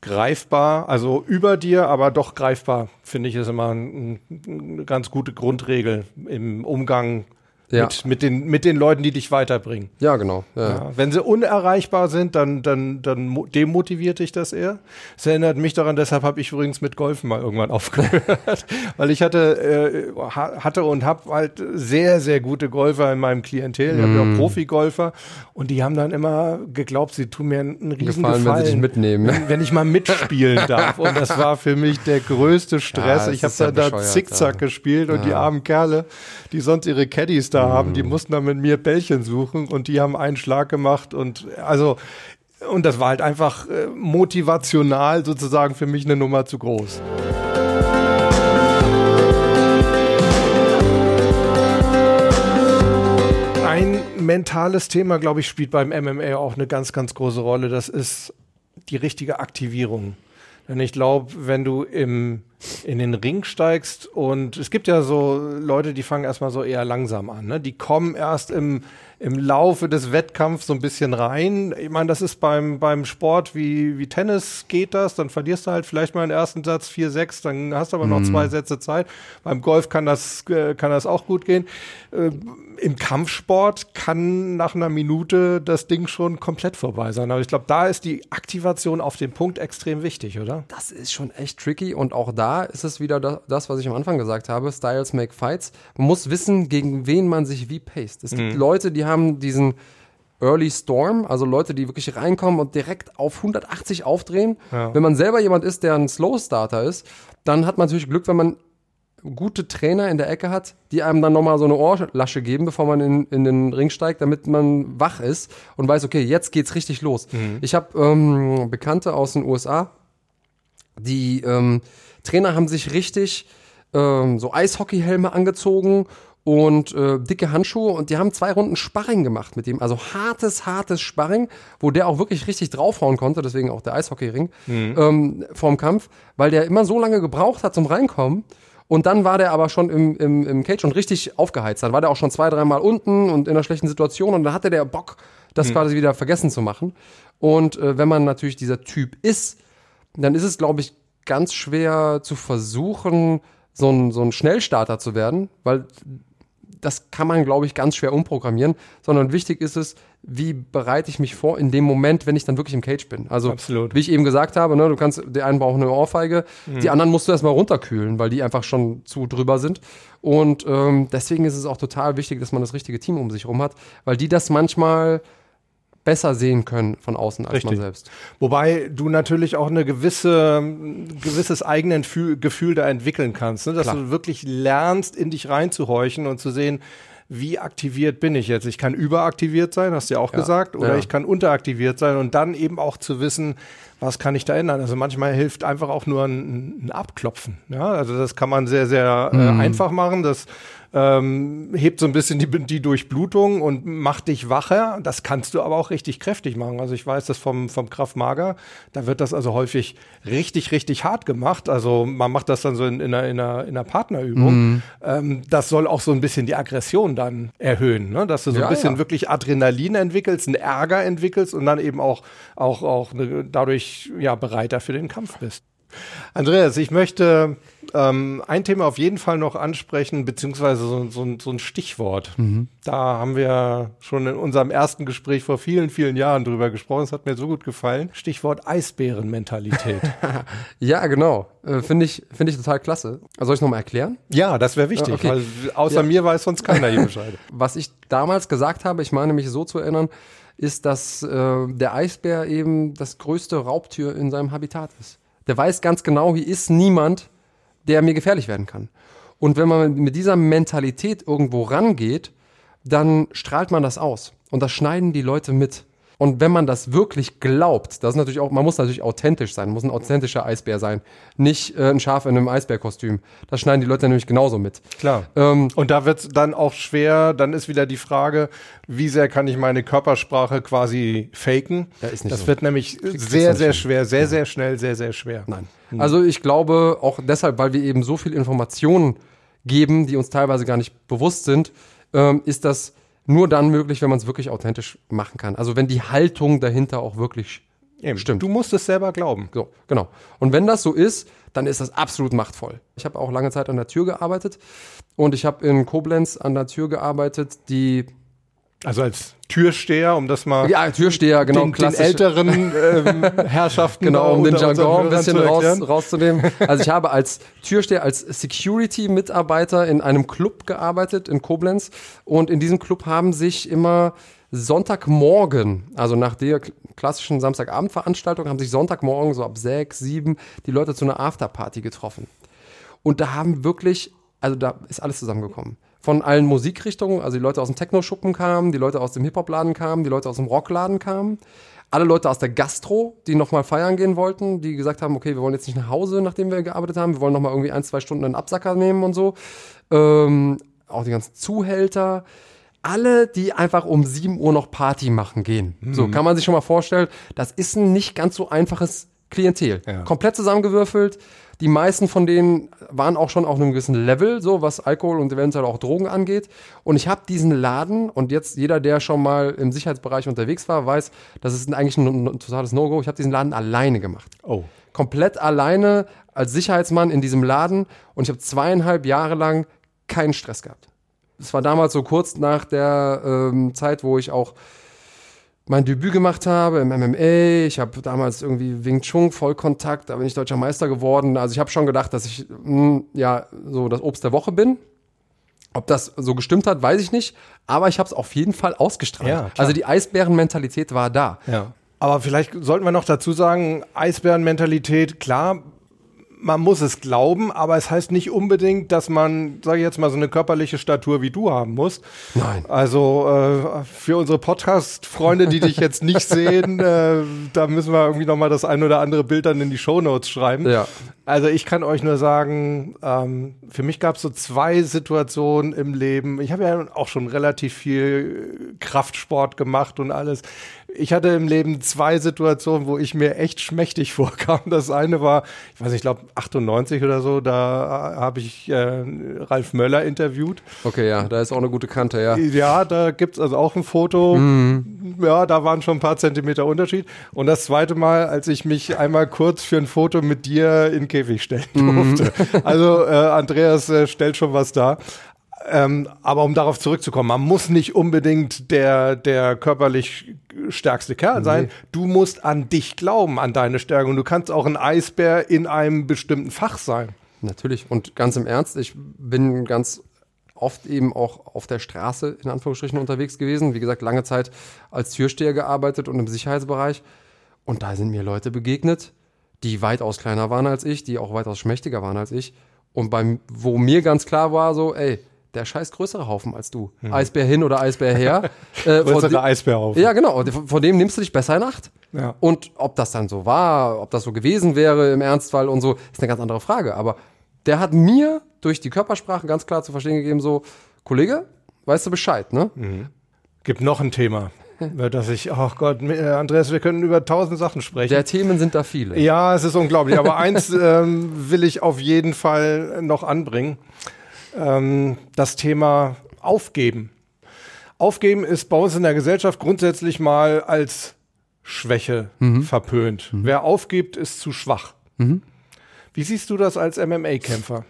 greifbar, also über dir, aber doch greifbar, finde ich, ist immer ein, eine ganz gute Grundregel im Umgang Ja. mit, mit, den, mit den Leuten, die dich weiterbringen. Ja, genau. Ja. Ja, wenn sie unerreichbar sind, dann, dann, dann mo- demotiviert dich das eher. Es erinnert mich daran, deshalb habe ich übrigens mit Golfen mal irgendwann aufgehört, weil ich hatte, äh, ha- hatte und habe halt sehr, sehr gute Golfer in meinem Klientel. Ich habe ja Mm. auch Profigolfer und die haben dann immer geglaubt, sie tun mir einen riesen Gefallen, Gefallen, wenn sie dich mitnehmen. wenn, wenn ich mal mitspielen darf. Und das war für mich der größte Stress. das ich habe dann da Zickzack gespielt und die armen Kerle, die sonst ihre Caddies da haben, Mhm. die mussten dann mit mir Bällchen suchen und die haben einen Schlag gemacht und also und das war halt einfach äh, motivational sozusagen für mich eine Nummer zu groß. Ein mentales Thema, glaube ich, spielt beim MMA auch eine ganz, ganz große Rolle. Das ist die richtige Aktivierung. Denn ich glaube, wenn du im, in den Ring steigst und es gibt ja so Leute, die fangen erstmal so eher langsam an. Ne? Die kommen erst im, im Laufe des Wettkampfs so ein bisschen rein. Ich meine, das ist beim, beim Sport wie, wie Tennis geht das, dann verlierst du halt vielleicht mal den ersten Satz 4-6, dann hast du aber noch mhm. zwei Sätze Zeit. Beim Golf kann das, äh, kann das auch gut gehen. Im Kampfsport kann nach einer Minute das Ding schon komplett vorbei sein. Aber ich glaube, da ist die Aktivation auf den Punkt extrem wichtig, oder? Das ist schon echt tricky und auch da ist es wieder das, was ich am Anfang gesagt habe, Styles make fights. Man muss wissen, gegen wen man sich wie paced. Es gibt mhm. Leute, die haben diesen Early Storm, also Leute, die wirklich reinkommen und direkt auf 180 aufdrehen. Ja. Wenn man selber jemand ist, der ein Slow Starter ist, dann hat man natürlich Glück, wenn man gute Trainer in der Ecke hat, die einem dann nochmal so eine Ohrlasche geben, bevor man in, in den Ring steigt, damit man wach ist und weiß, okay, jetzt geht's richtig los. Mhm. Ich habe ähm, Bekannte aus den USA, die ähm, Trainer haben sich richtig ähm, so Eishockeyhelme angezogen und äh, dicke Handschuhe und die haben zwei Runden Sparring gemacht mit ihm. Also hartes, hartes Sparring, wo der auch wirklich richtig draufhauen konnte, deswegen auch der Eishockeyring mhm. ähm, vorm Kampf, weil der immer so lange gebraucht hat zum Reinkommen. Und dann war der aber schon im, im, im Cage und richtig aufgeheizt. Dann war der auch schon zwei, dreimal unten und in einer schlechten Situation und dann hatte der Bock, das mhm. quasi wieder vergessen zu machen. Und äh, wenn man natürlich dieser Typ ist, dann ist es, glaube ich, ganz schwer zu versuchen, so ein, so ein Schnellstarter zu werden, weil das kann man, glaube ich, ganz schwer umprogrammieren, sondern wichtig ist es, wie bereite ich mich vor in dem Moment, wenn ich dann wirklich im Cage bin. Also, Absolut. wie ich eben gesagt habe, ne, du kannst, der einen braucht eine Ohrfeige, mhm. die anderen musst du erstmal runterkühlen, weil die einfach schon zu drüber sind. Und ähm, deswegen ist es auch total wichtig, dass man das richtige Team um sich herum hat, weil die das manchmal besser sehen können von außen als Richtig. man selbst. Wobei du natürlich auch eine gewisse gewisses eigenen Gefühl da entwickeln kannst, ne? dass Klar. du wirklich lernst, in dich reinzuhorchen und zu sehen, wie aktiviert bin ich jetzt? Ich kann überaktiviert sein, hast du ja auch ja. gesagt, oder ja. ich kann unteraktiviert sein und dann eben auch zu wissen, was kann ich da ändern? Also manchmal hilft einfach auch nur ein, ein Abklopfen. Ja, also das kann man sehr, sehr äh, mhm. einfach machen. Das ähm, hebt so ein bisschen die, die Durchblutung und macht dich wacher. Das kannst du aber auch richtig kräftig machen. Also ich weiß das vom, vom Kraftmager, da wird das also häufig richtig, richtig hart gemacht. Also man macht das dann so in, in, einer, in, einer, in einer Partnerübung. Mhm. Ähm, das soll auch so ein bisschen die Aggression dann erhöhen, ne? dass du so ja, ein bisschen ja. wirklich Adrenalin entwickelst, einen Ärger entwickelst und dann eben auch, auch, auch eine, dadurch ja, bereiter für den Kampf bist. Andreas, ich möchte ähm, ein Thema auf jeden Fall noch ansprechen, beziehungsweise so, so, so ein Stichwort. Mhm. Da haben wir schon in unserem ersten Gespräch vor vielen, vielen Jahren drüber gesprochen. Es hat mir so gut gefallen. Stichwort Eisbärenmentalität. ja, genau. Äh, Finde ich, find ich total klasse. Also soll ich nochmal erklären? Ja, das wäre wichtig, okay. weil außer ja. mir weiß sonst keiner hier Bescheid. Was ich damals gesagt habe, ich meine mich so zu erinnern, ist, dass äh, der Eisbär eben das größte Raubtier in seinem Habitat ist. Der weiß ganz genau, hier ist niemand, der mir gefährlich werden kann. Und wenn man mit dieser Mentalität irgendwo rangeht, dann strahlt man das aus. Und das schneiden die Leute mit. Und wenn man das wirklich glaubt, das ist natürlich auch, man muss natürlich authentisch sein, muss ein authentischer Eisbär sein, nicht äh, ein Schaf in einem Eisbärkostüm. Das schneiden die Leute nämlich genauso mit. Klar. Ähm, und da wird es dann auch schwer, dann ist wieder die Frage, wie sehr kann ich meine Körpersprache quasi faken? Ja, ist nicht das so. wird nämlich sehr, sehr schwer, sehr, sehr schnell, sehr, sehr schwer. Nein. Hm. Also ich glaube auch deshalb, weil wir eben so viel Informationen geben, die uns teilweise gar nicht bewusst sind, ähm, ist das nur dann möglich, wenn man es wirklich authentisch machen kann. Also wenn die Haltung dahinter auch wirklich Eben. stimmt. Du musst es selber glauben. So, genau. Und wenn das so ist, dann ist das absolut machtvoll. Ich habe auch lange Zeit an der Tür gearbeitet und ich habe in Koblenz an der Tür gearbeitet, die also als Türsteher, um das mal ja Türsteher genau den, den älteren ähm, Herrschaften genau um den Jargon ein bisschen raus, rauszunehmen. Also ich habe als Türsteher, als Security-Mitarbeiter in einem Club gearbeitet in Koblenz und in diesem Club haben sich immer Sonntagmorgen, also nach der klassischen Samstagabendveranstaltung, haben sich Sonntagmorgen so ab sechs, sieben die Leute zu einer Afterparty getroffen. Und da haben wirklich, also da ist alles zusammengekommen von allen Musikrichtungen. Also die Leute aus dem Techno-Schuppen kamen, die Leute aus dem Hip-Hop-Laden kamen, die Leute aus dem Rockladen kamen. Alle Leute aus der Gastro, die nochmal feiern gehen wollten, die gesagt haben, okay, wir wollen jetzt nicht nach Hause, nachdem wir gearbeitet haben, wir wollen nochmal irgendwie ein, zwei Stunden einen Absacker nehmen und so. Ähm, auch die ganzen Zuhälter. Alle, die einfach um 7 Uhr noch Party machen gehen. Mhm. So kann man sich schon mal vorstellen, das ist ein nicht ganz so einfaches Klientel. Ja. Komplett zusammengewürfelt. Die meisten von denen waren auch schon auf einem gewissen Level, so was Alkohol und eventuell auch Drogen angeht. Und ich habe diesen Laden und jetzt jeder, der schon mal im Sicherheitsbereich unterwegs war, weiß, das ist eigentlich ein, ein totales No-Go. Ich habe diesen Laden alleine gemacht Oh. komplett alleine als Sicherheitsmann in diesem Laden und ich habe zweieinhalb Jahre lang keinen Stress gehabt. Es war damals so kurz nach der ähm, Zeit, wo ich auch mein Debüt gemacht habe im MMA. Ich habe damals irgendwie Wing Chun Vollkontakt, da bin ich deutscher Meister geworden. Also ich habe schon gedacht, dass ich mh, ja so das Obst der Woche bin. Ob das so gestimmt hat, weiß ich nicht. Aber ich habe es auf jeden Fall ausgestrahlt. Ja, also die Eisbärenmentalität war da. Ja. Aber vielleicht sollten wir noch dazu sagen, Eisbärenmentalität, klar, man muss es glauben, aber es heißt nicht unbedingt, dass man, sage ich jetzt mal, so eine körperliche Statur wie du haben muss. Nein. Also äh, für unsere Podcast-Freunde, die dich jetzt nicht sehen, äh, da müssen wir irgendwie noch mal das ein oder andere Bild dann in die Shownotes schreiben. Ja. Also ich kann euch nur sagen, ähm, für mich gab es so zwei Situationen im Leben. Ich habe ja auch schon relativ viel Kraftsport gemacht und alles. Ich hatte im Leben zwei Situationen, wo ich mir echt schmächtig vorkam. Das eine war, ich weiß nicht, ich glaube 98 oder so, da äh, habe ich äh, Ralf Möller interviewt. Okay, ja, da ist auch eine gute Kante, ja. Ja, da gibt's also auch ein Foto. Ja, da waren schon ein paar Zentimeter Unterschied. Und das zweite Mal, als ich mich einmal kurz für ein Foto mit dir in den Käfig stellen durfte. Also äh, Andreas äh, stellt schon was dar. Ähm, aber um darauf zurückzukommen, man muss nicht unbedingt der, der körperlich stärkste Kerl sein. Du musst an dich glauben, an deine Stärke. Und du kannst auch ein Eisbär in einem bestimmten Fach sein. Natürlich. Und ganz im Ernst, ich bin ganz oft eben auch auf der Straße in Anführungsstrichen unterwegs gewesen. Wie gesagt, lange Zeit als Türsteher gearbeitet und im Sicherheitsbereich. Und da sind mir Leute begegnet, die weitaus kleiner waren als ich, die auch weitaus schmächtiger waren als ich. Und beim, wo mir ganz klar war, so, ey, der scheiß größere Haufen als du. Eisbär hin oder Eisbär her. äh, Größere Eisbärhaufen. ja, genau. Vor dem nimmst du dich besser in Acht. Ja. Und ob das dann so war, ob das so gewesen wäre im Ernstfall und so, ist eine ganz andere Frage. Aber der hat mir durch die Körpersprache ganz klar zu verstehen gegeben, so, Kollege, weißt du Bescheid, ne? Gibt noch ein Thema, über das ich, ach Gott, äh, Andreas, wir können über tausend Sachen sprechen. Der Themen sind da viele. ja, es ist unglaublich, aber eins ähm, will ich auf jeden Fall noch anbringen. Ähm, das Thema Aufgeben. Aufgeben ist bei uns in der Gesellschaft grundsätzlich mal als Schwäche verpönt. Wer aufgibt, ist zu schwach. Wie siehst du das als MMA-Kämpfer?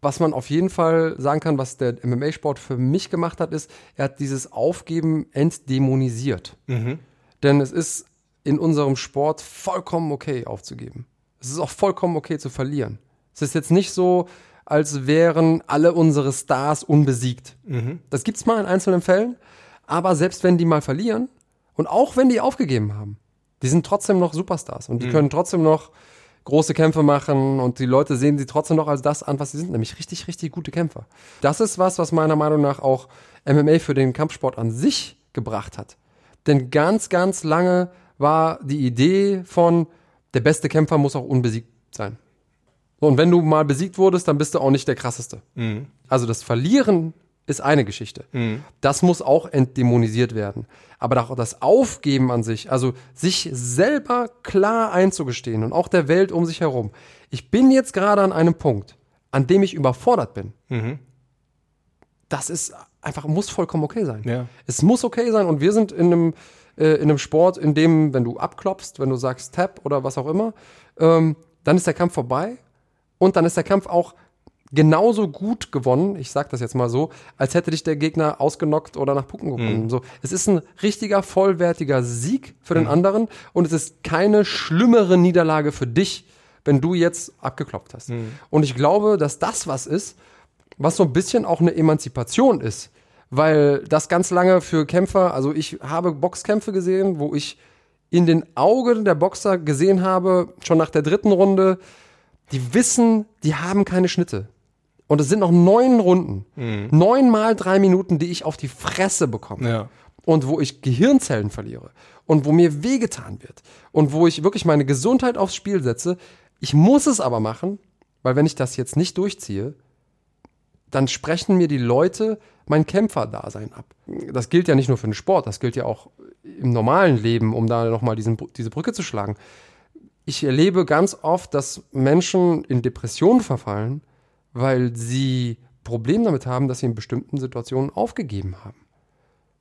Was man auf jeden Fall sagen kann, was der MMA-Sport für mich gemacht hat, ist, er hat dieses Aufgeben entdämonisiert. Denn es ist in unserem Sport vollkommen okay aufzugeben. Es ist auch vollkommen okay zu verlieren. Es ist jetzt nicht so, als wären alle unsere Stars unbesiegt. Das gibt's mal in einzelnen Fällen, aber selbst wenn die mal verlieren und auch wenn die aufgegeben haben, die sind trotzdem noch Superstars und die können trotzdem noch große Kämpfe machen und die Leute sehen sie trotzdem noch als das an, was sie sind, nämlich richtig, richtig gute Kämpfer. Das ist was, was meiner Meinung nach auch MMA für den Kampfsport an sich gebracht hat. Denn ganz, ganz lange war die Idee von, der beste Kämpfer muss auch unbesiegt sein. So, und wenn du mal besiegt wurdest, dann bist du auch nicht der krasseste. Also das Verlieren ist eine Geschichte. Das muss auch entdämonisiert werden. Aber auch das Aufgeben an sich, also sich selber klar einzugestehen und auch der Welt um sich herum. Ich bin jetzt gerade an einem Punkt, an dem ich überfordert bin. Das ist einfach, muss vollkommen okay sein. Ja. Es muss okay sein und wir sind in einem, äh, in einem Sport, in dem, wenn du abklopfst, wenn du sagst Tap oder was auch immer, ähm, dann ist der Kampf vorbei und dann ist der Kampf auch genauso gut gewonnen, ich sag das jetzt mal so, als hätte dich der Gegner ausgenockt oder nach Punkten gewonnen. So, es ist ein richtiger, vollwertiger Sieg für den anderen und es ist keine schlimmere Niederlage für dich, wenn du jetzt abgeklopft hast. Und ich glaube, dass das was ist, was so ein bisschen auch eine Emanzipation ist. Weil das ganz lange für Kämpfer, also ich habe Boxkämpfe gesehen, wo ich in den Augen der Boxer gesehen habe, schon nach der dritten Runde, die wissen, die haben keine Schnitte. Und es sind noch neun Runden. Neun mal drei Minuten, die ich auf die Fresse bekomme. Ja. Und wo ich Gehirnzellen verliere. Und wo mir wehgetan wird. Und wo ich wirklich meine Gesundheit aufs Spiel setze. Ich muss es aber machen, weil wenn ich das jetzt nicht durchziehe, dann sprechen mir die Leute mein Kämpferdasein ab. Das gilt ja nicht nur für den Sport, das gilt ja auch im normalen Leben, um da nochmal diese Brücke zu schlagen. Ich erlebe ganz oft, dass Menschen in Depressionen verfallen, weil sie Probleme damit haben, dass sie in bestimmten Situationen aufgegeben haben.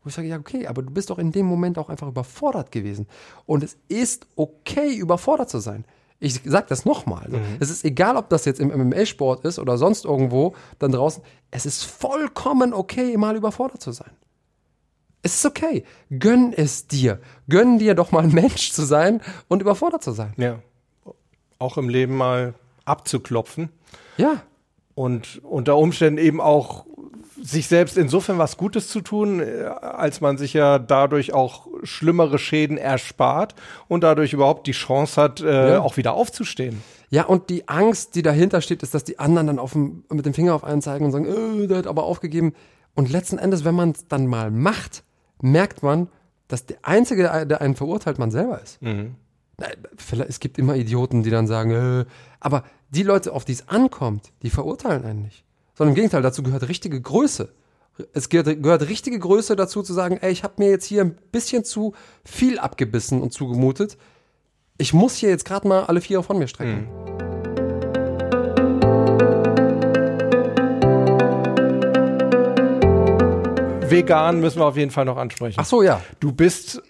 Wo ich sage, ja, okay, aber du bist doch in dem Moment auch einfach überfordert gewesen. Und es ist okay, überfordert zu sein. Ich sage das nochmal. Also, mhm. Es ist egal, ob das jetzt im MMA-Sport ist oder sonst irgendwo dann draußen. Es ist vollkommen okay, mal überfordert zu sein. Es ist okay. Gönn es dir. Gönn dir doch mal ein Mensch zu sein und überfordert zu sein. Ja. Auch im Leben mal abzuklopfen. Ja. Und unter Umständen eben auch sich selbst insofern was Gutes zu tun, äh, als man sich ja dadurch auch schlimmere Schäden erspart und dadurch überhaupt die Chance hat, äh, ja. auch wieder aufzustehen. Ja, und die Angst, die dahinter steht, ist, dass die anderen dann auf dem, mit dem Finger auf einen zeigen und sagen, äh, der hat aber aufgegeben. Und letzten Endes, wenn man es dann mal macht, merkt man, dass der Einzige, der einen verurteilt, man selber ist. Mhm. Es gibt immer Idioten, die dann sagen, äh, aber die Leute, auf die es ankommt, die verurteilen einen nicht sondern im Gegenteil, dazu gehört richtige Größe. Es gehört, gehört richtige Größe dazu zu sagen, ey, ich habe mir jetzt hier ein bisschen zu viel abgebissen und zugemutet. Ich muss hier jetzt gerade mal alle vier von mir strecken. Mhm. Vegan müssen wir auf jeden Fall noch ansprechen. Ach so, ja. Du bist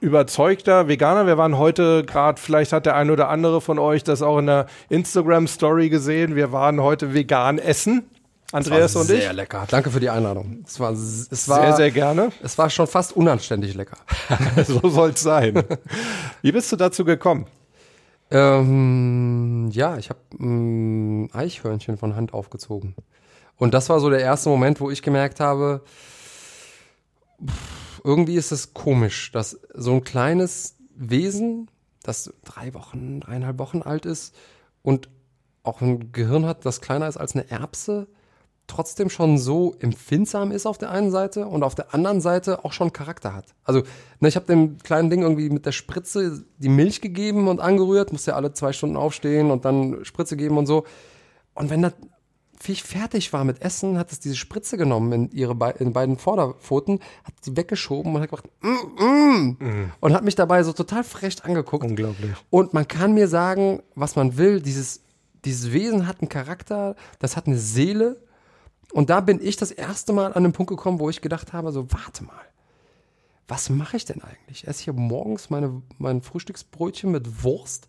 überzeugter Veganer. Wir waren heute gerade, vielleicht hat der ein oder andere von euch das auch in der Instagram-Story gesehen. Wir waren heute vegan essen. Andreas und ich. Sehr lecker. Danke für die Einladung. Es war, es war sehr, sehr gerne. Es war schon fast unanständig lecker. so soll es sein. Wie bist du dazu gekommen? Ähm, ja, ich habe ein Eichhörnchen von Hand aufgezogen. Und das war so der erste Moment, wo ich gemerkt habe, irgendwie ist es komisch, dass so ein kleines Wesen, das drei Wochen, dreieinhalb Wochen alt ist und auch ein Gehirn hat, das kleiner ist als eine Erbse, trotzdem schon so empfindsam ist auf der einen Seite und auf der anderen Seite auch schon Charakter hat. Also, ne, ich habe dem kleinen Ding irgendwie mit der Spritze die Milch gegeben und angerührt, musste ja alle zwei Stunden aufstehen und dann Spritze geben und so. Und wenn das fertig war mit Essen, hat es diese Spritze genommen in ihre Be in beiden Vorderpfoten, hat sie weggeschoben und hat gesagt, mm, mm, mm. und hat mich dabei so total frech angeguckt. Unglaublich. Und man kann mir sagen, was man will, dieses, dieses Wesen hat einen Charakter, das hat eine Seele, und da bin ich das erste Mal an den Punkt gekommen, wo ich gedacht habe, so, warte mal, was mache ich denn eigentlich? Ich esse hier morgens meine, mein Frühstücksbrötchen mit Wurst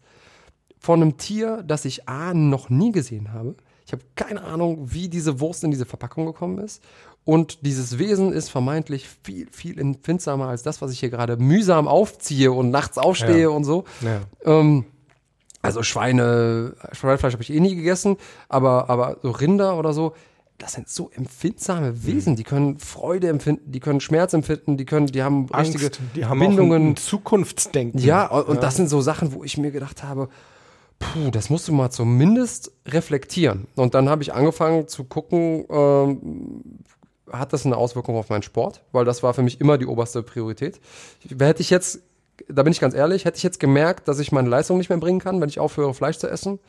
von einem Tier, das ich A, noch nie gesehen habe. Ich habe keine Ahnung, wie diese Wurst in diese Verpackung gekommen ist. Und dieses Wesen ist vermeintlich viel, viel empfindsamer als das, was ich hier gerade mühsam aufziehe und nachts aufstehe ja. und so. Ja. Ähm, also Schweine, Schweinefleisch habe ich eh nie gegessen, aber, aber so Rinder oder so, das sind so empfindsame Wesen, mhm. die können Freude empfinden, die können Schmerz empfinden, die können, die haben Angst, richtige die haben Bindungen. Auch ein, ein Zukunftsdenken. Ja, und ja. das sind so Sachen, wo ich mir gedacht habe, puh, das musst du mal zumindest reflektieren. Und dann habe ich angefangen zu gucken, ähm, hat das eine Auswirkung auf meinen Sport? Weil das war für mich immer die oberste Priorität. Hätte ich jetzt, da bin ich ganz ehrlich, hätte ich jetzt gemerkt, dass ich meine Leistung nicht mehr bringen kann, wenn ich aufhöre, Fleisch zu essen,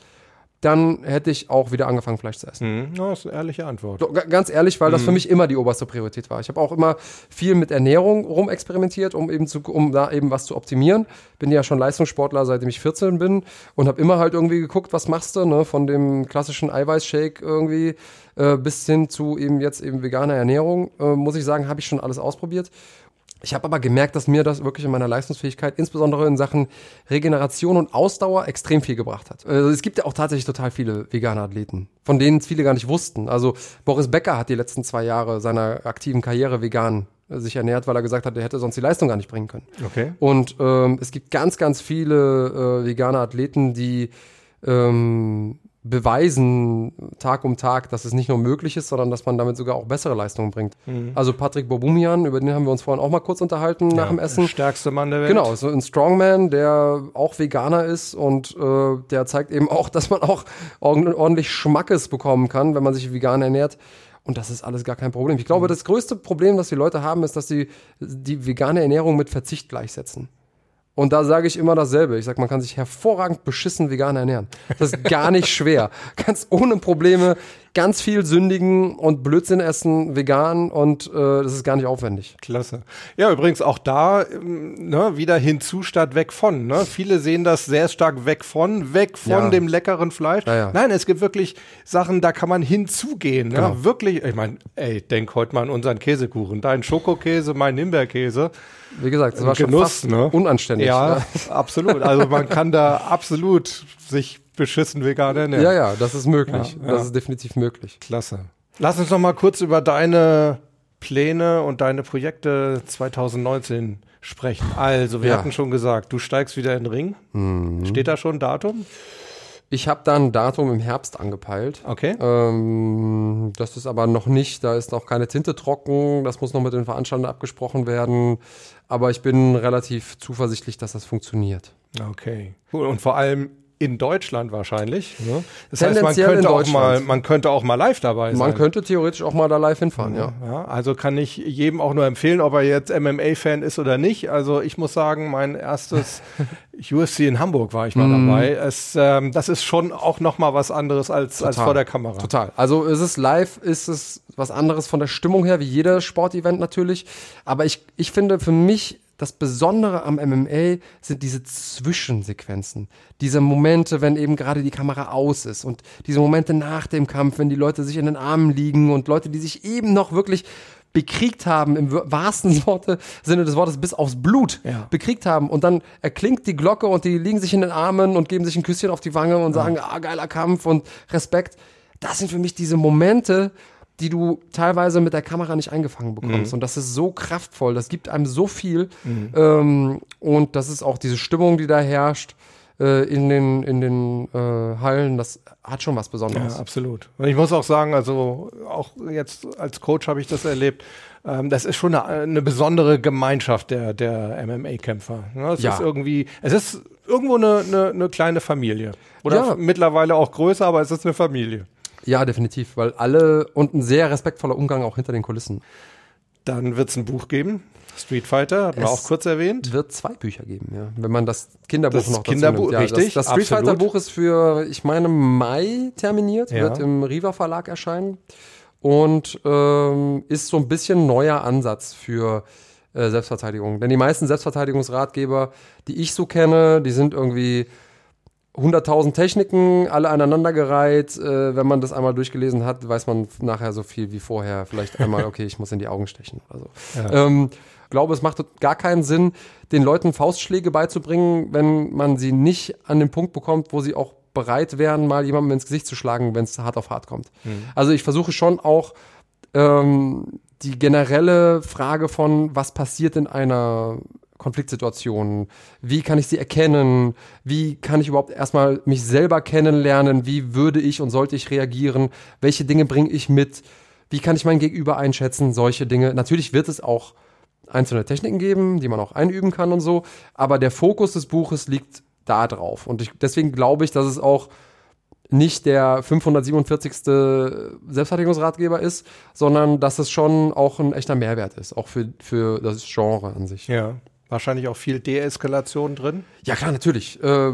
dann hätte ich auch wieder angefangen, Fleisch zu essen. Mhm. das ist eine ehrliche Antwort. So, ganz ehrlich, weil mhm. das für mich immer die oberste Priorität war. Ich habe auch immer viel mit Ernährung rumexperimentiert, um eben zu, um da eben was zu optimieren. Bin ja schon Leistungssportler, seitdem ich 14 bin und habe immer halt irgendwie geguckt, was machst du, ne? von dem klassischen Eiweißshake irgendwie äh, bis hin zu eben jetzt eben veganer Ernährung. Äh, muss ich sagen, habe ich schon alles ausprobiert. Ich habe aber gemerkt, dass mir das wirklich in meiner Leistungsfähigkeit, insbesondere in Sachen Regeneration und Ausdauer, extrem viel gebracht hat. Also es gibt ja auch tatsächlich total viele vegane Athleten, von denen viele gar nicht wussten. Also Boris Becker hat die letzten zwei Jahre seiner aktiven Karriere vegan äh, sich ernährt, weil er gesagt hat, er hätte sonst die Leistung gar nicht bringen können. Okay. Und ähm, es gibt ganz, ganz viele äh, vegane Athleten, die ähm, beweisen Tag um Tag, dass es nicht nur möglich ist, sondern dass man damit sogar auch bessere Leistungen bringt. Mhm. Also Patrick Bobumian, über den haben wir uns vorhin auch mal kurz unterhalten ja, nach dem Essen. Der stärkste Mann der Welt. Genau, so ein Strongman, der auch Veganer ist und äh, der zeigt eben auch, dass man auch ordentlich Schmackes bekommen kann, wenn man sich vegan ernährt. Und das ist alles gar kein Problem. Ich glaube, mhm. das größte Problem, das die Leute haben, ist, dass sie die vegane Ernährung mit Verzicht gleichsetzen. Und da sage ich immer dasselbe. Ich sage, man kann sich hervorragend beschissen vegan ernähren. Das ist gar nicht schwer. Ganz ohne Probleme ganz viel sündigen und Blödsinn essen, vegan und äh, das ist gar nicht aufwendig. Klasse. Ja, übrigens auch da ähm, ne, wieder hinzu statt weg von. Ne? Viele sehen das sehr stark weg von, weg von Ja. dem leckeren Fleisch. Ja, ja. Nein, es gibt wirklich Sachen, da kann man hinzugehen. Ne? Genau. Wirklich, ich meine, ey, denk heute mal an unseren Käsekuchen. Dein Schokokäse, mein Himbeerkäse. Wie gesagt, das war schon Genuss, fast ne? unanständig. Ja, ne? absolut. Also man kann da absolut sich beschissen vegan ernähren. ja, ja, das ist möglich. Ja, ja. Das ist definitiv möglich. Klasse. Lass uns noch mal kurz über deine Pläne und deine Projekte 2019 sprechen. Also, wir Ja. hatten schon gesagt, du steigst wieder in den Ring. Mhm. Steht da schon ein Datum? Ich habe da ein Datum im Herbst angepeilt. Okay. Ähm, das ist aber noch nicht, da ist noch keine Tinte trocken, das muss noch mit den Veranstaltern abgesprochen werden. Aber ich bin relativ zuversichtlich, dass das funktioniert. Okay. Cool. Und vor allem in Deutschland wahrscheinlich. Ne? Das heißt, man könnte, auch mal, man könnte auch mal live dabei sein. Man könnte theoretisch auch mal da live hinfahren, ja. Ja, also kann ich jedem auch nur empfehlen, ob er jetzt MMA-Fan ist oder nicht. Also ich muss sagen, mein erstes UFC in Hamburg war ich mal Mhm. dabei. Es, ähm, das ist schon auch noch mal was anderes als, als vor der Kamera. Total. Also ist es live, ist es was anderes von der Stimmung her, wie jeder Sportevent natürlich. Aber ich, ich finde für mich das Besondere am MMA sind diese Zwischensequenzen. Diese Momente, wenn eben gerade die Kamera aus ist und diese Momente nach dem Kampf, wenn die Leute sich in den Armen liegen und Leute, die sich eben noch wirklich bekriegt haben, im wahrsten Worte, Sinne des Wortes, bis aufs Blut Ja. bekriegt haben. Und dann erklingt die Glocke und die liegen sich in den Armen und geben sich ein Küsschen auf die Wange und sagen, ah, geiler Kampf und Respekt. Das sind für mich diese Momente, die du teilweise mit der Kamera nicht eingefangen bekommst. Und das ist so kraftvoll, das gibt einem so viel. Ähm, und das ist auch diese Stimmung, die da herrscht äh, in den, in den äh, Hallen, das hat schon was Besonderes. Ja, absolut. Und ich muss auch sagen, also auch jetzt als Coach habe ich das erlebt. Ähm, das ist schon eine, eine besondere Gemeinschaft der, der MMA-Kämpfer. Ne? Es Ja. ist irgendwie, es ist irgendwo eine, eine, eine kleine Familie. Oder Ja. mittlerweile auch größer, aber es ist eine Familie. Ja, definitiv, weil alle und ein sehr respektvoller Umgang auch hinter den Kulissen. Dann wird es ein Buch geben. Street Fighter, hatten wir Es auch kurz erwähnt. Es wird zwei Bücher geben, ja. Wenn man das Kinderbuch Das noch dazu Kinderbuch, nimmt. Ja, richtig, Das, das Street absolut. Fighter Buch ist für, ich meine, Mai terminiert, Ja. wird im Riva Verlag erscheinen und ähm, ist so ein bisschen neuer Ansatz für äh, Selbstverteidigung. Denn die meisten Selbstverteidigungsratgeber, die ich so kenne, die sind irgendwie 100.000 Techniken, alle aneinandergereiht. Äh, wenn man das einmal durchgelesen hat, weiß man nachher so viel wie vorher. Vielleicht einmal, okay, ich muss in die Augen stechen oder so. Ja. Ähm, glaube, es macht gar keinen Sinn, den Leuten Faustschläge beizubringen, wenn man sie nicht an den Punkt bekommt, wo sie auch bereit wären, mal jemandem ins Gesicht zu schlagen, wenn es hart auf hart kommt. Also ich versuche schon auch ähm, die generelle Frage von, was passiert in einer Konfliktsituation, wie kann ich sie erkennen, wie kann ich überhaupt erstmal mich selber kennenlernen, wie würde ich und sollte ich reagieren, welche Dinge bringe ich mit, wie kann ich mein Gegenüber einschätzen, solche Dinge. Natürlich wird es auch einzelne Techniken geben, die man auch einüben kann und so, aber der Fokus des Buches liegt da drauf. Und ich, deswegen glaube ich, dass es auch nicht der 547. Selbstverteidigungsratgeber ist, sondern dass es schon auch ein echter Mehrwert ist, auch für, für das Genre an sich. Ja. Wahrscheinlich auch viel Deeskalation drin. Ja, klar, natürlich. Äh,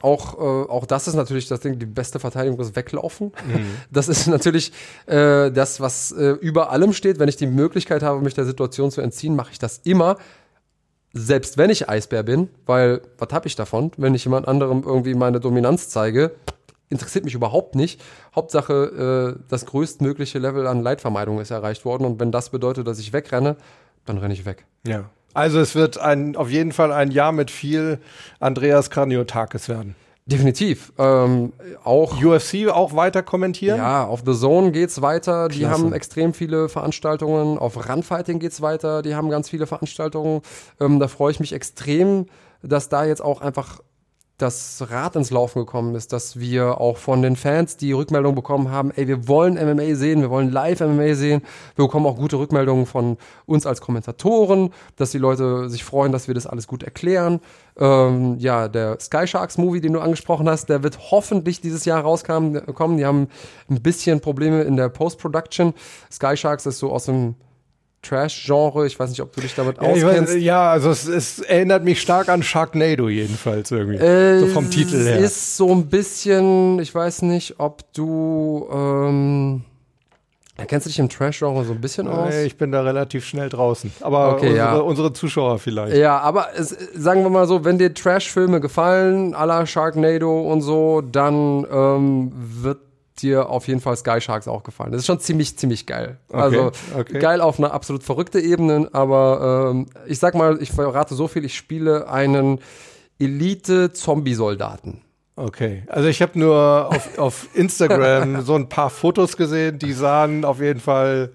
auch, äh, auch das ist natürlich das Ding, die beste Verteidigung ist Weglaufen. Das ist natürlich äh, das, was äh, über allem steht. Wenn ich die Möglichkeit habe, mich der Situation zu entziehen, mache ich das immer. Selbst wenn ich Eisbär bin, weil was habe ich davon, wenn ich jemand anderem irgendwie meine Dominanz zeige, interessiert mich überhaupt nicht. Hauptsache, äh, das größtmögliche Level an Leitvermeidung ist erreicht worden. Und wenn das bedeutet, dass ich wegrenne, dann renne ich weg. Ja. Also es wird ein, auf jeden Fall ein Jahr mit viel Andreas Kraniotakis werden. Definitiv. Ähm, auch UFC auch weiter kommentieren? Ja, auf The Zone geht's weiter. Die Klasse. haben extrem viele Veranstaltungen. Auf Runfighting geht's weiter. Die haben ganz viele Veranstaltungen. Ähm, da freue ich mich extrem, dass da jetzt auch einfach das Rad ins Laufen gekommen ist, dass wir auch von den Fans die Rückmeldung bekommen haben, ey, wir wollen MMA sehen, wir wollen live MMA sehen. Wir bekommen auch gute Rückmeldungen von uns als Kommentatoren, dass die Leute sich freuen, dass wir das alles gut erklären. Ähm, ja, der Sky Sharks Movie, den du angesprochen hast, der wird hoffentlich dieses Jahr rauskommen. kommen. Die haben ein bisschen Probleme in der Post-Production. Sky Sharks ist so aus dem Trash-Genre. Ich weiß nicht, ob du dich damit Ja, auskennst. weiß, ja also es, es erinnert mich stark an Sharknado jedenfalls irgendwie. Äh, so vom Titel her. Es ist so ein bisschen, ich weiß nicht, ob du, ähm, kennst du dich im Trash-Genre so ein bisschen aus? Nee, ich bin da relativ schnell draußen. Aber Okay, unsere, ja. unsere Zuschauer vielleicht. Ja, aber es, sagen wir mal so, wenn dir Trash-Filme gefallen, à la Sharknado und so, dann ähm, wird dir auf jeden Fall Sky Sharks auch gefallen. Das ist schon ziemlich, ziemlich geil. also okay. geil auf einer absolut verrückte Ebene, aber ähm, ich sag mal, ich verrate so viel, ich spiele einen Elite-Zombie-Soldaten. Okay, also ich habe nur auf, auf Instagram so ein paar Fotos gesehen, die sahen auf jeden Fall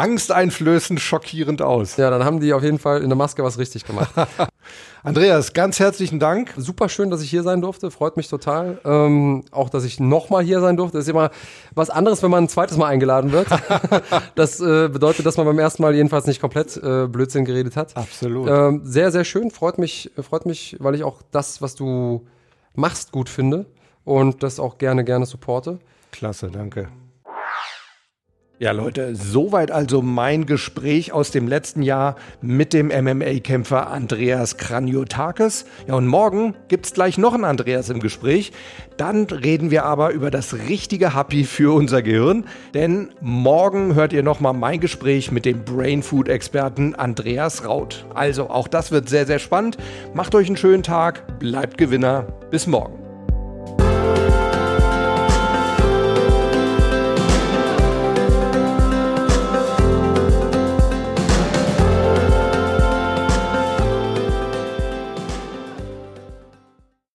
angsteinflößend schockierend aus. Ja, dann haben die auf jeden Fall in der Maske was richtig gemacht. Andreas, ganz herzlichen Dank. Super schön, dass ich hier sein durfte. Freut mich total. Ähm, auch, dass ich nochmal hier sein durfte. Ist immer was anderes, wenn man ein zweites Mal eingeladen wird. das äh, bedeutet, dass man beim ersten Mal jedenfalls nicht komplett äh, Blödsinn geredet hat. Absolut. Ähm, sehr, sehr schön. Freut mich, freut mich, weil ich auch das, was du machst, gut finde und das auch gerne, gerne supporte. Klasse, danke. Ja, Leute, soweit also mein Gespräch aus dem letzten Jahr mit dem MMA-Kämpfer Andreas Kraniotakis. Ja, und morgen gibt's gleich noch einen Andreas im Gespräch. Dann reden wir aber über das richtige Happy für unser Gehirn. Denn morgen hört ihr nochmal mein Gespräch mit dem Brain Food-Experten Andreas Raut. Also, auch das wird sehr, sehr spannend. Macht euch einen schönen Tag, bleibt Gewinner. Bis morgen.